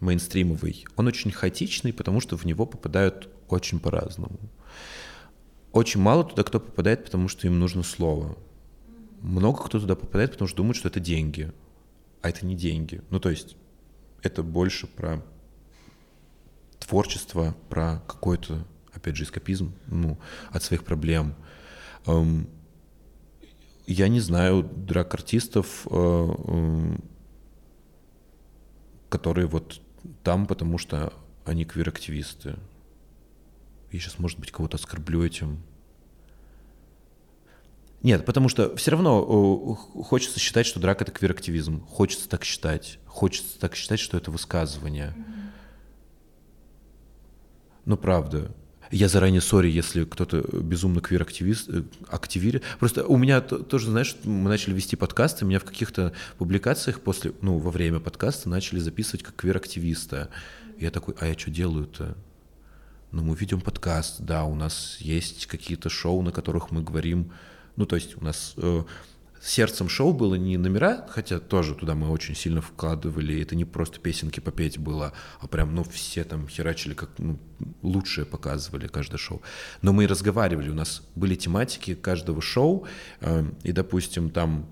мейнстримовый, он очень хаотичный, потому что в него попадают очень по-разному. Очень мало туда кто попадает, потому что им нужно слово. Много кто туда попадает, потому что думают, что это деньги. А это не деньги. Ну, то есть это больше про творчество, про какой-то, опять же, эскапизм ну, от своих проблем. Эм, я не знаю драк-артистов, э, эм, которые вот там, потому что они квир-активисты. Я сейчас, может быть, кого-то оскорблю этим. Нет, потому что все равно хочется считать, что драк — это квир-активизм. Хочется так считать. Хочется так считать, что это высказывание. Ну, правда. Я заранее сори, если кто-то безумно квир-активист, э, активирует. Просто у меня тоже, знаешь, мы начали вести подкасты, меня в каких-то публикациях после, ну, во время подкаста начали записывать как квир-активиста. Я такой, а я что делаю-то? Ну, мы ведем подкаст, да, у нас есть какие-то шоу, на которых мы говорим ну, то есть у нас э, сердцем шоу было не номера, хотя тоже туда мы очень сильно вкладывали, это не просто песенки попеть было, а прям, ну, все там херачили, как ну, лучшее показывали каждое шоу. Но мы и разговаривали, у нас были тематики каждого шоу, э, и, допустим, там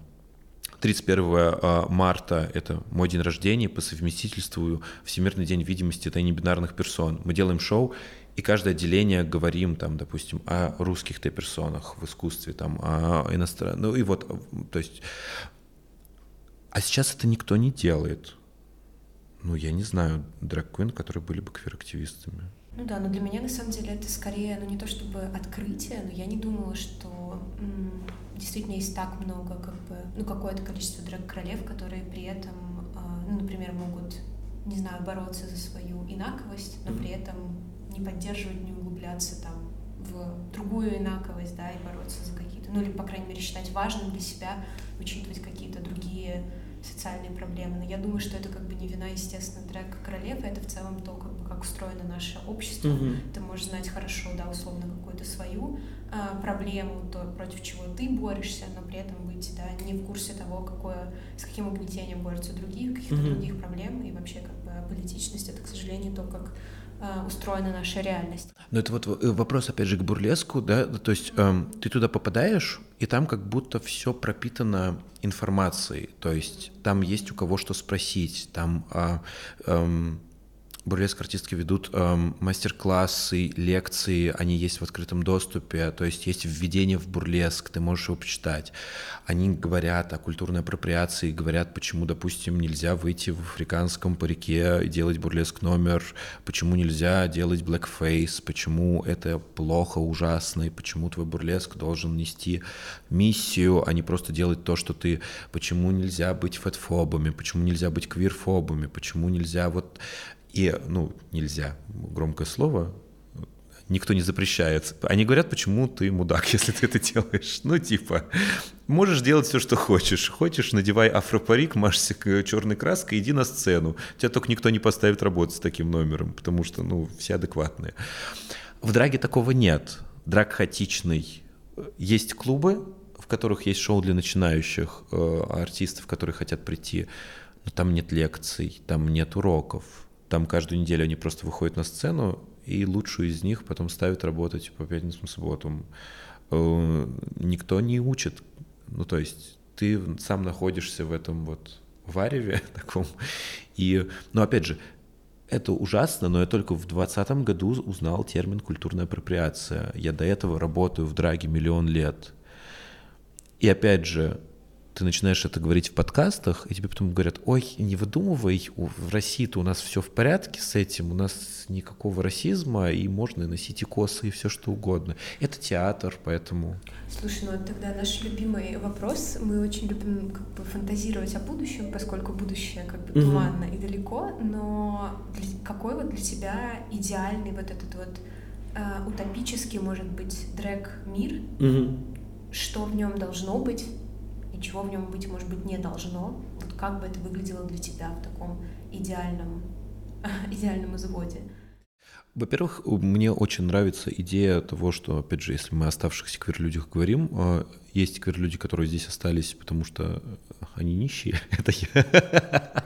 31 э, марта — это мой день рождения, по совместительству Всемирный день видимости это небинарных персон. Мы делаем шоу, и каждое отделение говорим, там, допустим, о русских Т-персонах в искусстве, там, о иностранных, ну и вот, то есть, а сейчас это никто не делает. Ну, я не знаю драг которые были бы квир-активистами. Ну да, но для меня на самом деле это скорее, ну не то чтобы открытие, но я не думала, что м, действительно есть так много, как бы, ну какое-то количество драг-королев, которые при этом, э, ну, например, могут не знаю, бороться за свою инаковость, но при этом не поддерживать, не углубляться там в другую инаковость, да, и бороться за какие-то, ну или, по крайней мере, считать важным для себя учитывать какие-то другие социальные проблемы. Но я думаю, что это как бы не вина, естественно, трека королевы, это в целом то, как бы как устроено наше общество. Mm-hmm. Ты можешь знать хорошо, да, условно, какую-то свою а, проблему, то, против чего ты борешься, но при этом быть, да, не в курсе того, какое, с каким угнетением борются другие, каких-то mm-hmm. других проблем, и вообще как бы политичность — это, к сожалению, то, как Э, устроена наша реальность. Но это вот э, вопрос, опять же, к бурлеску, да, то есть эм, ты туда попадаешь, и там как будто все пропитано информацией, то есть там есть у кого что спросить, там э, э, бурлеск артистки ведут эм, мастер-классы, лекции, они есть в открытом доступе, то есть есть введение в бурлеск, ты можешь его почитать. Они говорят о культурной апроприации, говорят, почему, допустим, нельзя выйти в африканском парике и делать бурлеск номер, почему нельзя делать blackface, почему это плохо, ужасно, и почему твой бурлеск должен нести миссию, а не просто делать то, что ты, почему нельзя быть фэтфобами, почему нельзя быть квирфобами, почему нельзя вот и, ну, нельзя, громкое слово, никто не запрещает. Они говорят, почему ты мудак, если ты это делаешь. Ну, типа, можешь делать все, что хочешь. Хочешь, надевай афропарик, машься черной краской, иди на сцену. Тебя только никто не поставит работать с таким номером, потому что, ну, все адекватные. В драге такого нет. Драг хаотичный. Есть клубы, в которых есть шоу для начинающих э, артистов, которые хотят прийти, но там нет лекций, там нет уроков, там каждую неделю они просто выходят на сцену, и лучшую из них потом ставят работать по пятницам, субботам. Э, никто не учит. Ну, то есть ты сам находишься в этом вот вареве таком. И, ну, опять же, это ужасно, но я только в 2020 году узнал термин «культурная апроприация». Я до этого работаю в драге миллион лет. И опять же, ты начинаешь это говорить в подкастах, и тебе потом говорят, ой, не выдумывай, в России-то у нас все в порядке с этим, у нас никакого расизма, и можно носить и косы, и все что угодно. Это театр, поэтому... Слушай, ну тогда наш любимый вопрос. Мы очень любим как бы фантазировать о будущем, поскольку будущее как бы туманно mm-hmm. и далеко, но для, какой вот для тебя идеальный вот этот вот э, утопический, может быть, дрэк-мир? Mm-hmm. Что в нем должно быть? И чего в нем быть, может быть, не должно. Вот как бы это выглядело для тебя в таком идеальном, идеальном изводе? Во-первых, мне очень нравится идея того, что, опять же, если мы о оставшихся квир-людях говорим, а, есть квир-люди, которые здесь остались, потому что они нищие, это я.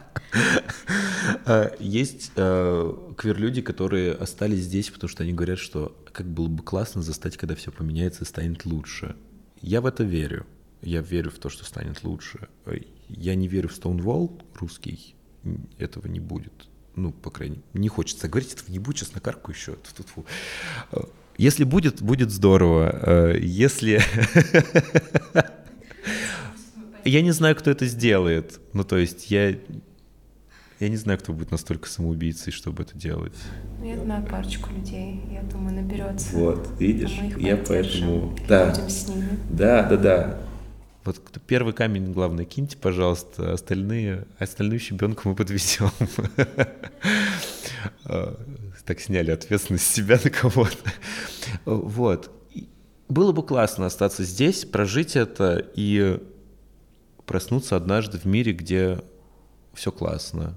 А, есть квир-люди, которые остались здесь, потому что они говорят, что как было бы классно застать, когда все поменяется и станет лучше. Я в это верю я верю в то, что станет лучше. Я не верю в Stonewall русский, этого не будет. Ну, по крайней мере, не хочется говорить, этого не будет, сейчас на карку еще. Если будет, будет здорово. Если... Я не знаю, кто это сделает. Ну, то есть я... Я не знаю, кто будет настолько самоубийцей, чтобы это делать. Ну, я знаю парочку людей, я думаю, наберется. Вот, видишь, я поэтому... Да. Будем с ними. Да, да, да. Вот первый камень, главное, киньте, пожалуйста, остальные, остальную щебенку мы подвезем. А, так сняли ответственность с себя на кого-то. Вот. Было бы классно остаться здесь, прожить это и проснуться однажды в мире, где все классно.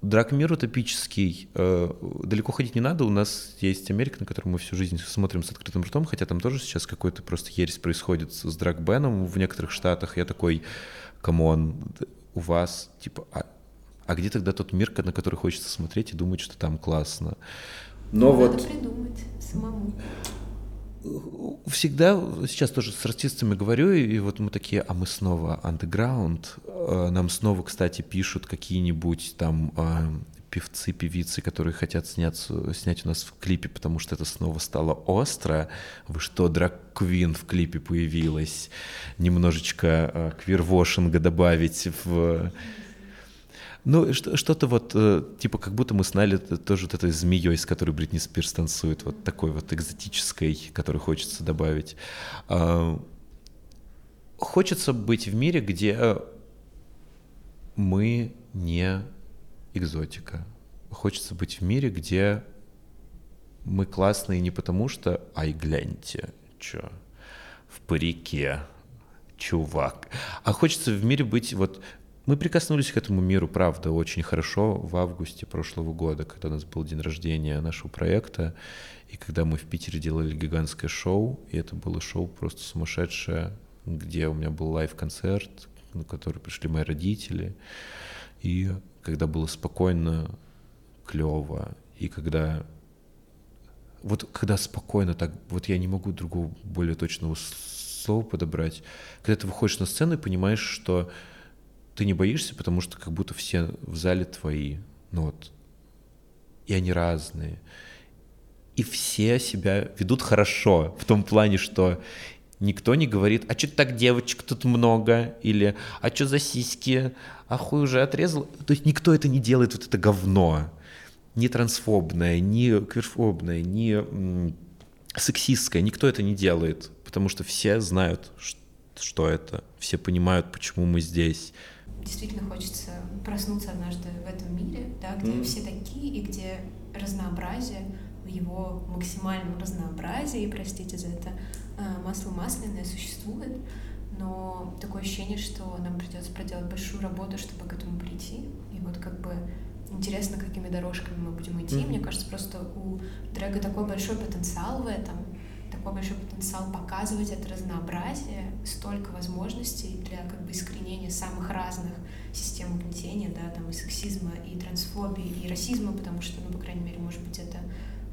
Drag-мир утопический. Э, далеко ходить не надо. У нас есть Америка, на которую мы всю жизнь смотрим с открытым ртом, хотя там тоже сейчас какой-то просто ересь происходит с drag ban ом в некоторых штатах. Я такой, come on, у вас, типа, а, а где тогда тот мир, на который хочется смотреть и думать, что там классно? Но Надо вот... придумать самому всегда, сейчас тоже с артистами говорю, и вот мы такие, а мы снова underground, э, нам снова, кстати, пишут какие-нибудь там э, певцы, певицы, которые хотят сняться, снять у нас в клипе, потому что это снова стало остро. Вы что, драг-квин в клипе появилась? Немножечко э, квирвошинга добавить в ну, что-то вот, э, типа, как будто мы знали тоже вот этой змеей, с которой Бритни Спирс танцует, вот такой вот экзотической, которую хочется добавить. А, хочется быть в мире, где мы не экзотика. Хочется быть в мире, где мы классные не потому что, ай, гляньте, чё, в парике, чувак. А хочется в мире быть вот... Мы прикоснулись к этому миру, правда, очень хорошо в августе прошлого года, когда у нас был день рождения нашего проекта, и когда мы в Питере делали гигантское шоу, и это было шоу просто сумасшедшее, где у меня был лайв-концерт, на который пришли мои родители, и когда было спокойно, клево, и когда вот когда спокойно так, вот я не могу другого более точного слова подобрать, когда ты выходишь на сцену и понимаешь, что ты не боишься, потому что как будто все в зале твои, ну вот, и они разные, и все себя ведут хорошо в том плане, что никто не говорит, а что так девочек тут много, или а что за сиськи, а хуй уже отрезал. То есть никто это не делает, вот это говно. Ни трансфобное, ни квирфобное, ни сексистское. Никто это не делает, потому что все знают, что это. Все понимают, почему мы здесь. Действительно хочется проснуться однажды в этом мире, да, где mm. все такие и где разнообразие в его максимальном разнообразии, простите за это, а, масло масляное существует, но такое ощущение, что нам придется проделать большую работу, чтобы к этому прийти. И вот как бы интересно, какими дорожками мы будем идти. Mm-hmm. Мне кажется, просто у дрэга такой большой потенциал в этом, такой большой потенциал показывать это разнообразие, столько возможностей для как бы искоренения самых разных систем угнетения, да, там и сексизма, и трансфобии, и расизма, потому что, ну, по крайней мере, может быть, это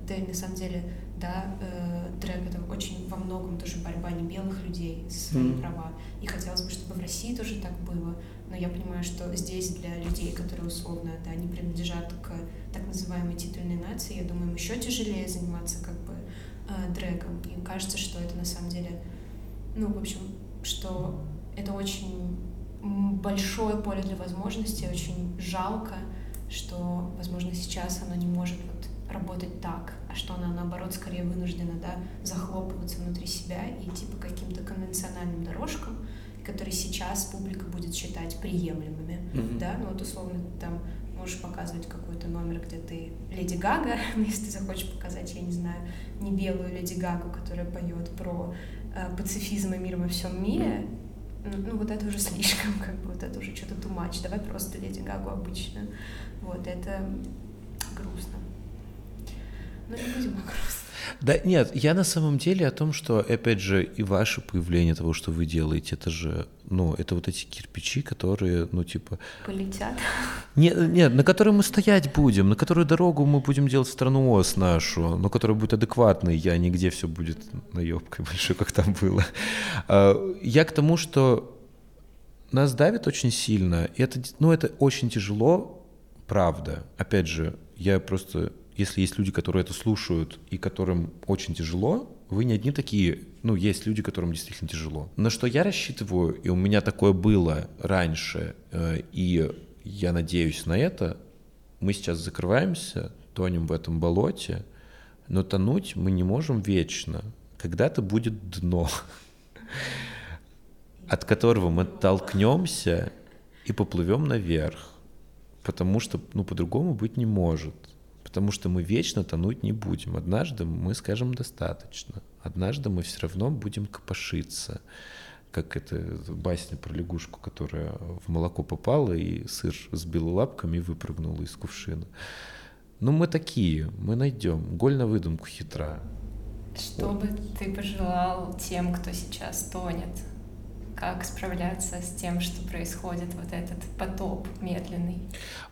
да, на самом деле, да, э, трек это очень во многом тоже борьба не белых людей за свои mm-hmm. права. И хотелось бы, чтобы в России тоже так было. Но я понимаю, что здесь для людей, которые условно, да, не принадлежат к так называемой титульной нации, я думаю, им еще тяжелее заниматься как бы э. И кажется, что это на самом деле, ну, в общем, что это очень большое поле для возможностей, очень жалко, что, возможно, сейчас оно не может вот работать так, а что она, наоборот, скорее вынуждена, да, захлопываться внутри себя и идти по каким-то конвенциональным дорожкам, которые сейчас публика будет считать приемлемыми, mm-hmm. да, ну вот условно там можешь показывать какой-то номер, где ты Леди Гага, если ты захочешь показать, я не знаю, не белую Леди Гагу, которая поет про э, пацифизм и мир во всем мире, ну вот это уже слишком, как бы вот это уже что-то much, давай просто Леди Гагу обычно, вот это грустно. Но не будем о Да нет, я на самом деле о том, что, опять же, и ваше появление того, что вы делаете, это же, ну, это вот эти кирпичи, которые, ну, типа... Полетят? Нет, нет, на которые мы стоять будем, на которую дорогу мы будем делать страну ОС нашу, но которая будет адекватной, я нигде все будет наебкой большой, как там было. А, я к тому, что нас давит очень сильно, и это, ну, это очень тяжело, правда. Опять же, я просто если есть люди, которые это слушают и которым очень тяжело, вы не одни такие, ну, есть люди, которым действительно тяжело. На что я рассчитываю, и у меня такое было раньше, э, и я надеюсь на это, мы сейчас закрываемся, тонем в этом болоте, но тонуть мы не можем вечно. Когда-то будет дно, от которого мы толкнемся и поплывем наверх, потому что, ну, по-другому быть не может потому что мы вечно тонуть не будем. Однажды мы скажем достаточно. Однажды мы все равно будем копошиться, как это басня про лягушку, которая в молоко попала и сыр сбила лапками и выпрыгнула из кувшина. Ну, мы такие, мы найдем. Голь на выдумку хитра. Что вот. бы ты пожелал тем, кто сейчас тонет? Как справляться с тем, что происходит вот этот потоп медленный.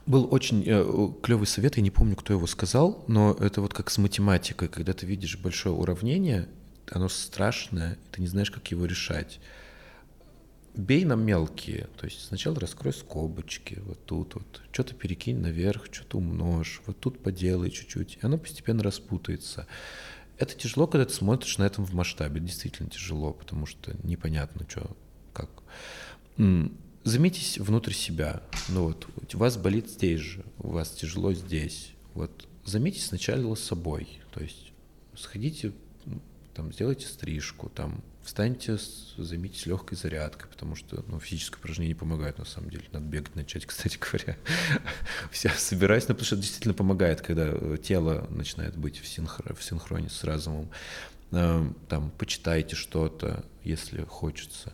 Был очень э, клевый совет, я не помню, кто его сказал, но это вот как с математикой, когда ты видишь большое уравнение, оно страшное, ты не знаешь, как его решать. Бей на мелкие, то есть сначала раскрой скобочки, вот тут вот, что-то перекинь наверх, что-то умножь, вот тут поделай чуть-чуть, и оно постепенно распутается. Это тяжело, когда ты смотришь на этом в масштабе, действительно тяжело, потому что непонятно, что как. Заметьтесь внутрь себя. Ну вот, у вас болит здесь же, у вас тяжело здесь. Вот заметьтесь сначала с собой. То есть сходите, там сделайте стрижку, там встаньте, займитесь легкой зарядкой, потому что ну, физическое упражнение помогает на самом деле. Надо бегать начать, кстати говоря. Все собираюсь, но потому что это действительно помогает, когда э, тело начинает быть в, синхро, в синхроне с разумом. Эм, там, почитайте что-то, если хочется.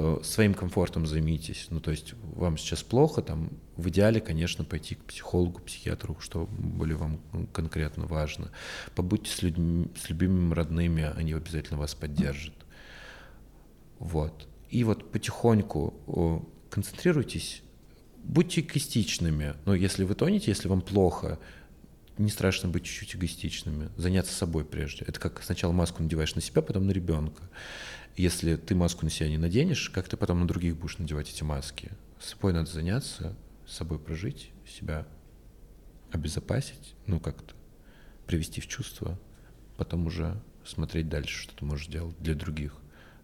Э, своим комфортом займитесь. Ну, то есть вам сейчас плохо, там, в идеале, конечно, пойти к психологу, психиатру, что более вам конкретно важно. Побудьте с людьми, с любимыми родными, они обязательно вас поддержат. Вот. И вот потихоньку концентрируйтесь, будьте эгоистичными. Но если вы тонете, если вам плохо, не страшно быть чуть-чуть эгоистичными, заняться собой прежде. Это как сначала маску надеваешь на себя, потом на ребенка. Если ты маску на себя не наденешь, как ты потом на других будешь надевать эти маски? С собой надо заняться, с собой прожить, себя обезопасить, ну как-то привести в чувство, потом уже смотреть дальше, что ты можешь делать для других,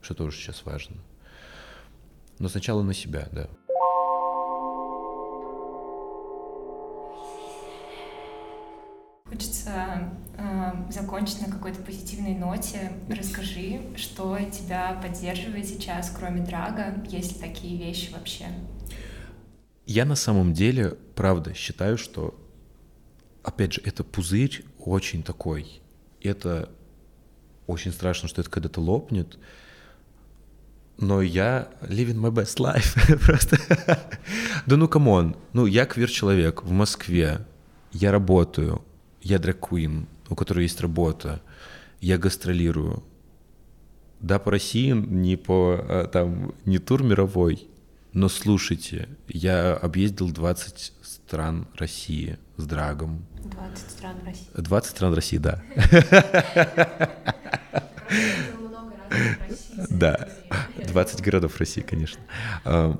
что тоже сейчас важно. Но сначала на себя, да. Хочется закончить на какой-то позитивной ноте. Расскажи, что тебя поддерживает сейчас, кроме драга, есть ли такие вещи вообще? Я на самом деле, правда, считаю, что, опять же, это пузырь очень такой. Это очень страшно, что это когда-то лопнет. Но я living my best life. Просто. да ну, come on. Ну, я квир-человек в Москве. Я работаю я drag queen, у которой есть работа, я гастролирую. Да, по России, не по а, там, не тур мировой, но слушайте, я объездил 20 стран России с drag ом. 20 стран России. 20 стран России, да. Да, 20 городов России, конечно. А,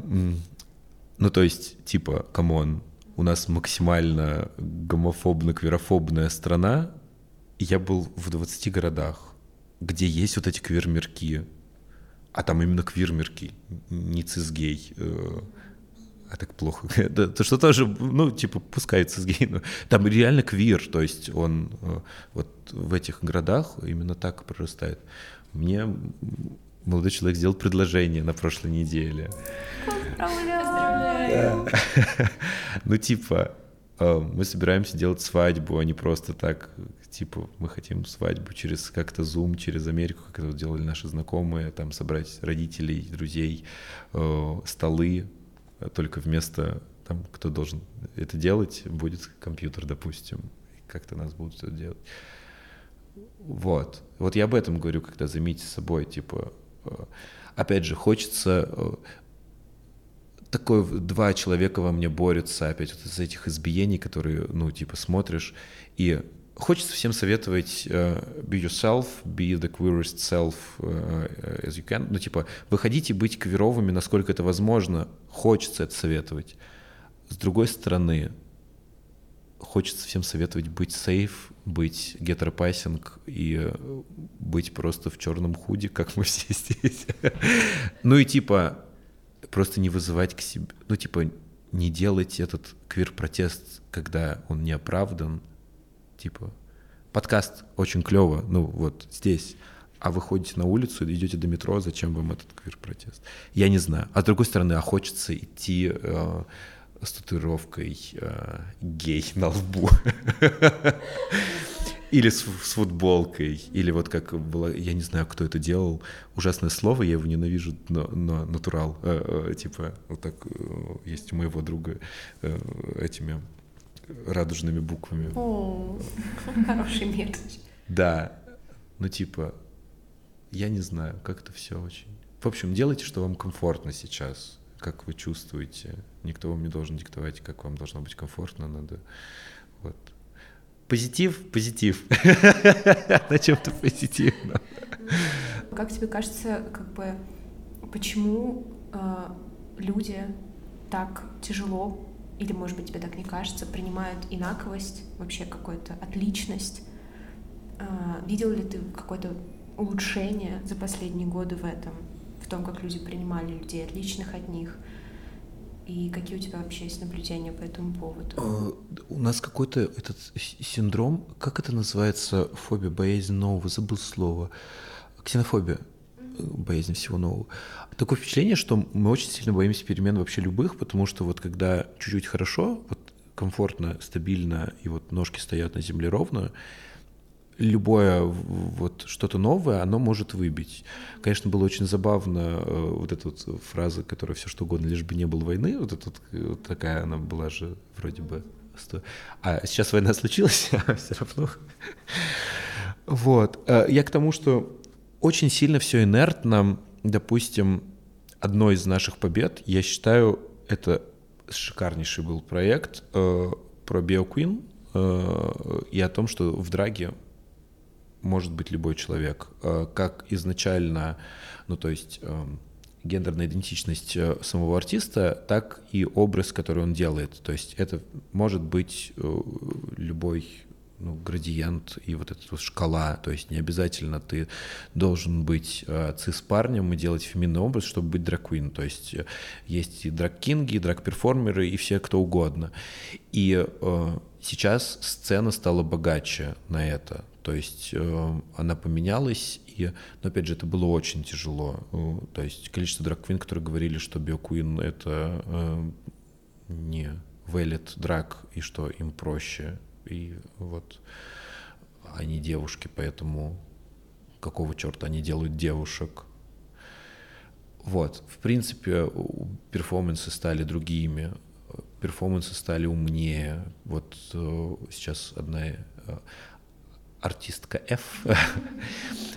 ну, то есть, типа, come on, у нас максимально гомофобно-квирофобная страна, я был в 20 городах, где есть вот эти квир-мирки, а там именно квир-мирки, не цисгей, э, а так плохо. да, то что тоже, ну, типа, пускай цисгей, но там реально квир, то есть он э, вот в этих городах именно так прорастает. Мне молодой человек сделал предложение на прошлой неделе. Поздравляю! Ну, типа, мы собираемся делать свадьбу, а не просто так, типа, мы хотим свадьбу через как-то Zoom, через Америку, как это делали наши знакомые, там собрать родителей, друзей, э, столы, только вместо там, кто должен это делать, будет компьютер, допустим, как-то нас будут это делать. Вот. Вот я об этом говорю, когда заметьте собой, типа, э, опять же, хочется такое два человека во мне борются опять вот из этих избиений, которые, ну, типа, смотришь, и хочется всем советовать uh, be yourself, be the queerest self uh, as you can. Ну, типа, выходите быть квировыми, насколько это возможно. Хочется это советовать. С другой стороны, хочется всем советовать быть safe, быть гетеропайсинг и быть просто в черном худе, как мы все здесь. ну и типа, просто не вызывать к себе, ну, типа, не делать этот квир-протест, когда он не оправдан, типа, подкаст очень клево, ну, вот здесь, а вы ходите на улицу идете до метро, зачем вам этот квир-протест? Я не знаю. А с другой стороны, а хочется идти э, с татуировкой э, гей на лбу. Или с, с футболкой, или вот как было, я не знаю, кто это делал, ужасное слово, я его ненавижу, но, но натурал, э, э, типа, вот так э, есть у моего друга э, этими радужными буквами. О, хороший мерч. Да, ну типа, я не знаю, как это все очень. В общем, делайте, что вам комфортно сейчас, как вы чувствуете. Никто вам не должен диктовать, как вам должно быть комфортно, надо вот Позитив, позитив. На чем-то позитивно. Как тебе кажется, как бы, почему э, люди так тяжело, или, может быть, тебе так не кажется, принимают инаковость, вообще какую-то отличность? Э, видел ли ты какое-то улучшение за последние годы в этом, в том, как люди принимали людей отличных от них? И какие у тебя вообще есть наблюдения по этому поводу? А, у нас какой-то этот синдром, как это называется, фобия, боязнь нового, забыл слово, ксенофобия, боязнь всего нового. Такое впечатление, что мы очень сильно боимся перемен вообще любых, потому что вот когда чуть-чуть хорошо, вот комфортно, стабильно, и вот ножки стоят на земле ровно, любое вот что-то новое, оно может выбить. Конечно, было очень забавно э, вот эта вот фраза, которая все что угодно, лишь бы не было войны, вот эта вот такая она была же вроде бы. А сейчас война случилась, а все равно. Вот. Э, я к тому, что очень сильно все инертно. Допустим, одной из наших побед, я считаю, это шикарнейший был проект э, про BioQueen э, и о том, что в драге может быть любой человек, э, как изначально, ну то есть э, гендерная идентичность э, самого артиста, так и образ, который он делает. То есть это может быть любой ну, градиент и вот эта вот шкала, то есть не обязательно ты должен быть э, цис-парнем и делать феминный образ, чтобы быть драквин, то есть есть и драг-кинги, и драг-перформеры, и все кто угодно. И э, сейчас сцена стала богаче на это, то есть э, она поменялась, и, но опять же, это было очень тяжело. Э, то есть количество драг-квин, которые говорили, что биокуин — это э, не вэлит драг, и что им проще. И вот они девушки, поэтому какого черта они делают девушек? Вот, в принципе, перформансы стали другими, перформансы стали умнее. Вот э, сейчас одна э, артистка F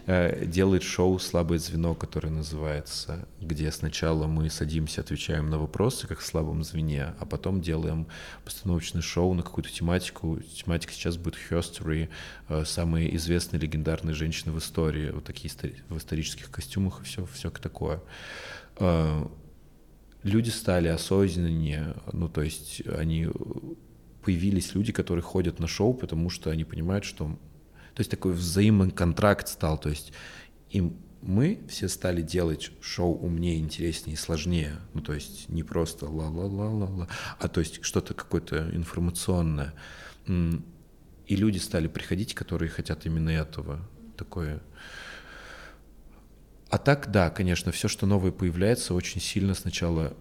э, делает шоу «Слабое звено», которое называется, где сначала мы садимся, отвечаем на вопросы, как в слабом звене, а потом делаем постановочное шоу на какую-то тематику. Тематика сейчас будет history, э, самые известные легендарные женщины в истории, вот такие в исторических костюмах и все, все такое э, люди стали осознаннее, ну, то есть они появились люди, которые ходят на шоу, потому что они понимают, что то есть такой взаимный контракт стал. То есть им мы все стали делать шоу умнее, интереснее и сложнее. Ну, то есть не просто ла-ла-ла-ла-ла, а то есть что-то какое-то информационное. И люди стали приходить, которые хотят именно этого. Такое. А так, да, конечно, все, что новое появляется, очень сильно сначала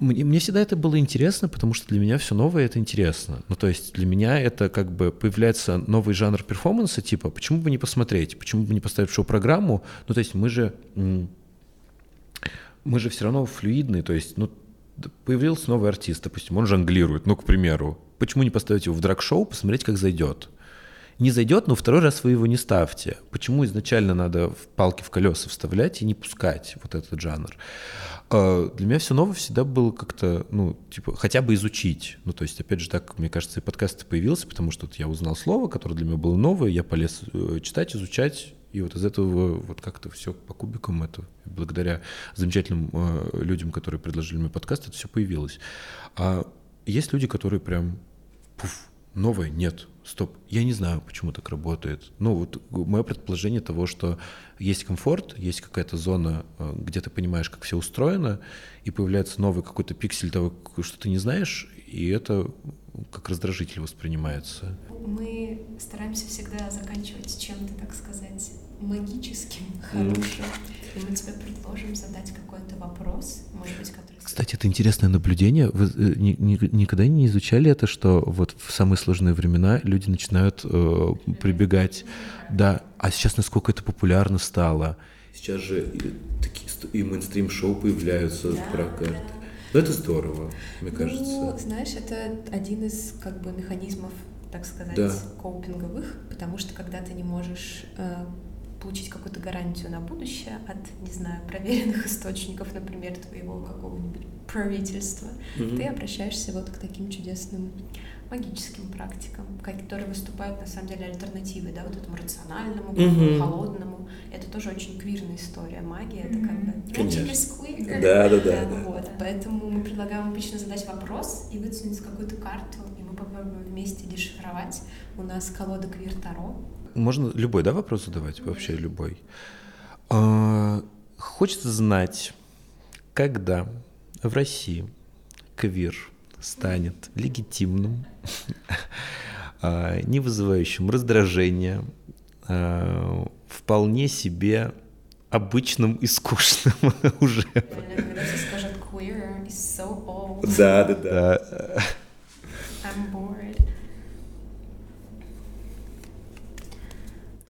мне, мне всегда это было интересно, потому что для меня все новое это интересно. Ну, то есть для меня это как бы появляется новый жанр перформанса, типа, почему бы не посмотреть, почему бы не поставить шоу-программу? Ну, то есть мы же, мы же все равно флюидные, то есть, ну, появился новый артист, допустим, он жонглирует, ну, к примеру, почему не поставить его в драг-шоу, посмотреть, как зайдет? Не зайдет, но второй раз вы его не ставьте. Почему изначально надо в палки в колеса вставлять и не пускать вот этот жанр? А, для меня все новое всегда было как-то, ну, типа, хотя бы изучить. Ну, то есть, опять же, так, мне кажется, и подкаст появился, потому что вот я узнал слово, которое для меня было новое, я полез э, читать, изучать, и вот из этого вот как-то все по кубикам это, благодаря замечательным э, людям, которые предложили мне подкаст, это все появилось. А есть люди, которые прям, пуф, новое нет, стоп, я не знаю, почему так работает. Ну, вот мое предположение того, что есть комфорт, есть какая-то зона, э, где ты понимаешь, как все устроено, и появляется новый какой-то пиксель того, что ты не знаешь, и это как раздражитель воспринимается. Мы стараемся всегда заканчивать чем-то, так сказать, магическим, хорошим. Mm. И мы тебе предложим задать какой-то вопрос, кстати, это интересное наблюдение. Вы э, ни, ни, никогда не изучали это, что вот в самые сложные времена люди начинают э, прибегать, да. А сейчас насколько это популярно стало? Сейчас же и, такие и мейнстрим-шоу появляются да, про карты. Да. Ну, это здорово, мне кажется. Ну, знаешь, это один из как бы механизмов, так сказать, да. коупинговых, потому что когда ты не можешь э, получить какую-то гарантию на будущее от, не знаю, проверенных источников, например, твоего какого-нибудь правительства, mm-hmm. ты обращаешься вот к таким чудесным магическим практикам, которые выступают на самом деле альтернативой, да, вот этому рациональному, mm-hmm. холодному. Это тоже очень квирная история. Магия это как бы magic Да, да, да. Вот. Поэтому мы предлагаем обычно задать вопрос и вытянуть какую-то карту, и мы попробуем вместе дешифровать. У нас колода Квир Таро, можно любой, да, вопрос задавать? Вообще любой. А, хочется знать, когда в России квир станет легитимным, а, не вызывающим раздражения, а, вполне себе обычным и скучным уже. Да, да, да. I'm bored.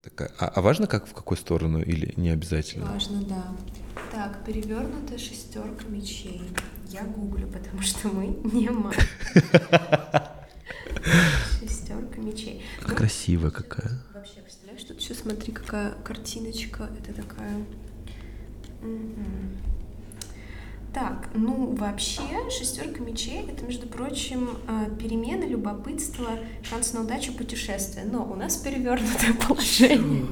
Так, а, а важно, как в какую сторону или не обязательно? Важно, да. Так, перевернутая шестерка мечей. Я гуглю, потому что мы не мать. Шестерка мечей. Ну, Красивая какая. Вообще, представляешь, тут еще смотри, какая картиночка. Это такая... Так, ну вообще шестерка мечей это, между прочим, э, перемена, любопытство, шанс на удачу, путешествие. Но у нас перевернутое положение.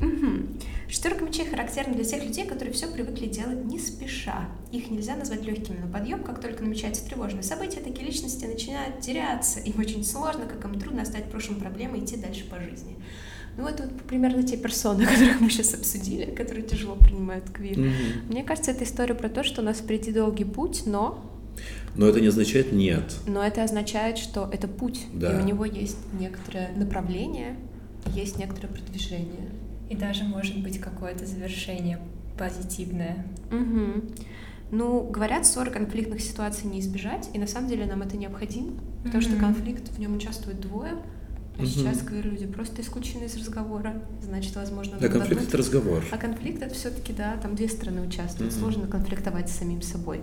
Угу. Шестерка мечей характерна для тех людей, которые все привыкли делать не спеша. Их нельзя назвать легкими на подъем, как только намечается тревожное событие, такие личности начинают теряться. Им очень сложно, как им трудно оставить прошлым проблемы и идти дальше по жизни. Ну, это вот примерно те персоны, которых мы сейчас обсудили, которые тяжело принимают квир. Mm-hmm. Мне кажется, это история про то, что у нас впереди долгий путь, но... Но это не означает нет. Но это означает, что это путь, да. и у него есть некоторое направление, есть некоторое продвижение. И даже может быть какое-то завершение позитивное. Угу. Ну, говорят, ссор конфликтных ситуаций не избежать, и на самом деле нам это необходимо, потому что конфликт в нем участвует двое, а угу. сейчас квир-люди просто исключены из разговора. Значит, возможно... Да, конфликт — это разговор. А конфликт — это все таки да, там две стороны участвуют. Угу. Сложно конфликтовать с самим собой.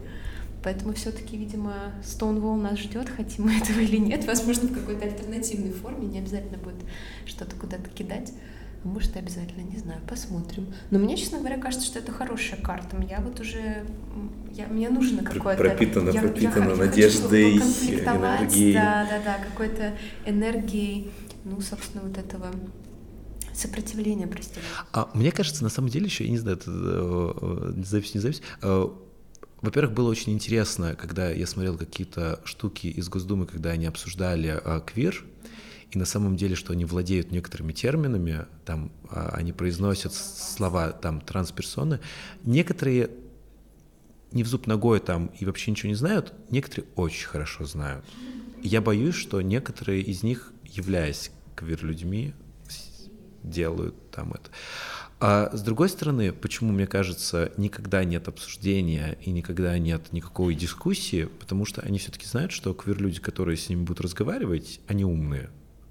Поэтому все-таки, видимо, Stonewall нас ждет, хотим мы этого или нет. Возможно, в какой-то альтернативной форме. Не обязательно будет что-то куда-то кидать. А может, обязательно, не знаю, посмотрим. Но мне, честно говоря, кажется, что это хорошая карта. Я вот уже... Я, мне нужно какое-то... Пропитано, я, пропитано я, надеждой, я хочу энергией. Да, да, да, какой-то энергией, ну, собственно, вот этого сопротивления, простите. А мне кажется, на самом деле еще, я не знаю, это э, запись, не запись, э, во-первых, было очень интересно, когда я смотрел какие-то штуки из Госдумы, когда они обсуждали э, квир, и на самом деле, что они владеют некоторыми терминами, там а, они произносят слова там трансперсоны, некоторые не в зуб ногой там и вообще ничего не знают, некоторые очень хорошо знают. Я боюсь, что некоторые из них, являясь квир-людьми, делают там это. А с другой стороны, почему, мне кажется, никогда нет обсуждения и никогда нет никакой дискуссии, потому что они все-таки знают, что квир-люди, которые с ними будут разговаривать, они умные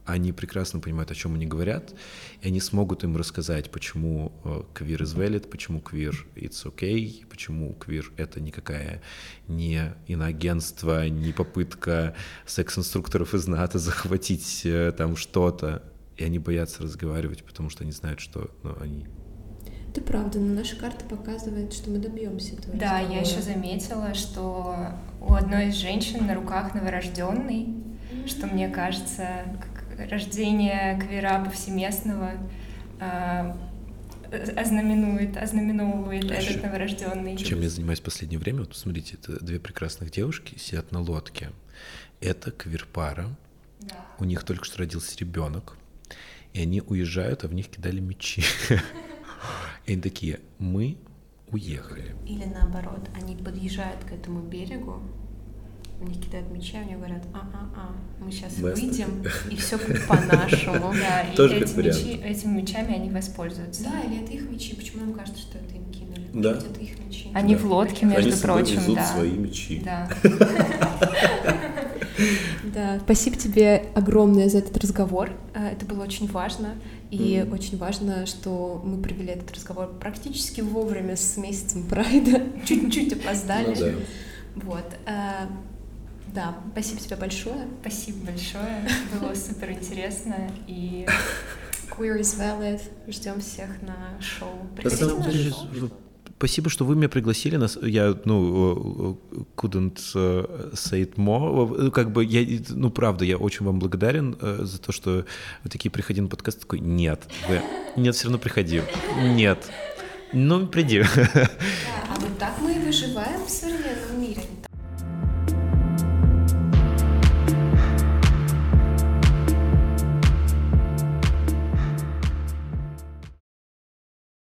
они прекрасно понимают, о чем они говорят, и они смогут им рассказать, почему квир is valid, почему квир it's okay, почему квир это никакая не иноагентство, не попытка секс-инструкторов из НАТО захватить э, там что-то. И они боятся разговаривать, потому что они знают, что ну, они это правда, но наша карта показывает, что мы добьемся этого. Да, разговора. я еще заметила, что у одной из женщин на руках новорожденный, mm-hmm. что мне кажется, рождение квера повсеместного э, ознаменует, ознаменовывает этот новорожденный. Чем я занимаюсь в последнее время? Вот смотрите, это две прекрасных девушки сидят на лодке. Это квир-пара. Да. У них только что родился ребенок. И они уезжают, а в них кидали мечи. И они такие, мы уехали. Или наоборот, они подъезжают к этому берегу, у них кидают мечи, они говорят, а-а-а, мы сейчас Бест. выйдем, и все будет по-нашему. Да, и эти мечи, этими мечами они воспользуются. Да, или это их мечи, почему им кажется, что это им кинули? Да. Это их мечи. Они в лодке, между они прочим, да. свои мечи. Да. Да, спасибо тебе огромное за этот разговор. А, это было очень важно. И mm. очень важно, что мы провели этот разговор практически вовремя с месяцем Прайда. Чуть-чуть опоздали. Ну, да. Вот. Да, спасибо тебе большое. Спасибо большое. Было супер интересно. И Queer is valid. Ждем всех на шоу. Приходите на шоу. Спасибо, что вы меня пригласили. Нас, я, ну, couldn't say it more. Ну, как бы, я, ну, правда, я очень вам благодарен за то, что вы такие приходи на подкаст. Такой, нет, вы, нет, все равно приходи. Нет. Ну, приди. Да, а вот так мы и выживаем в современном мире.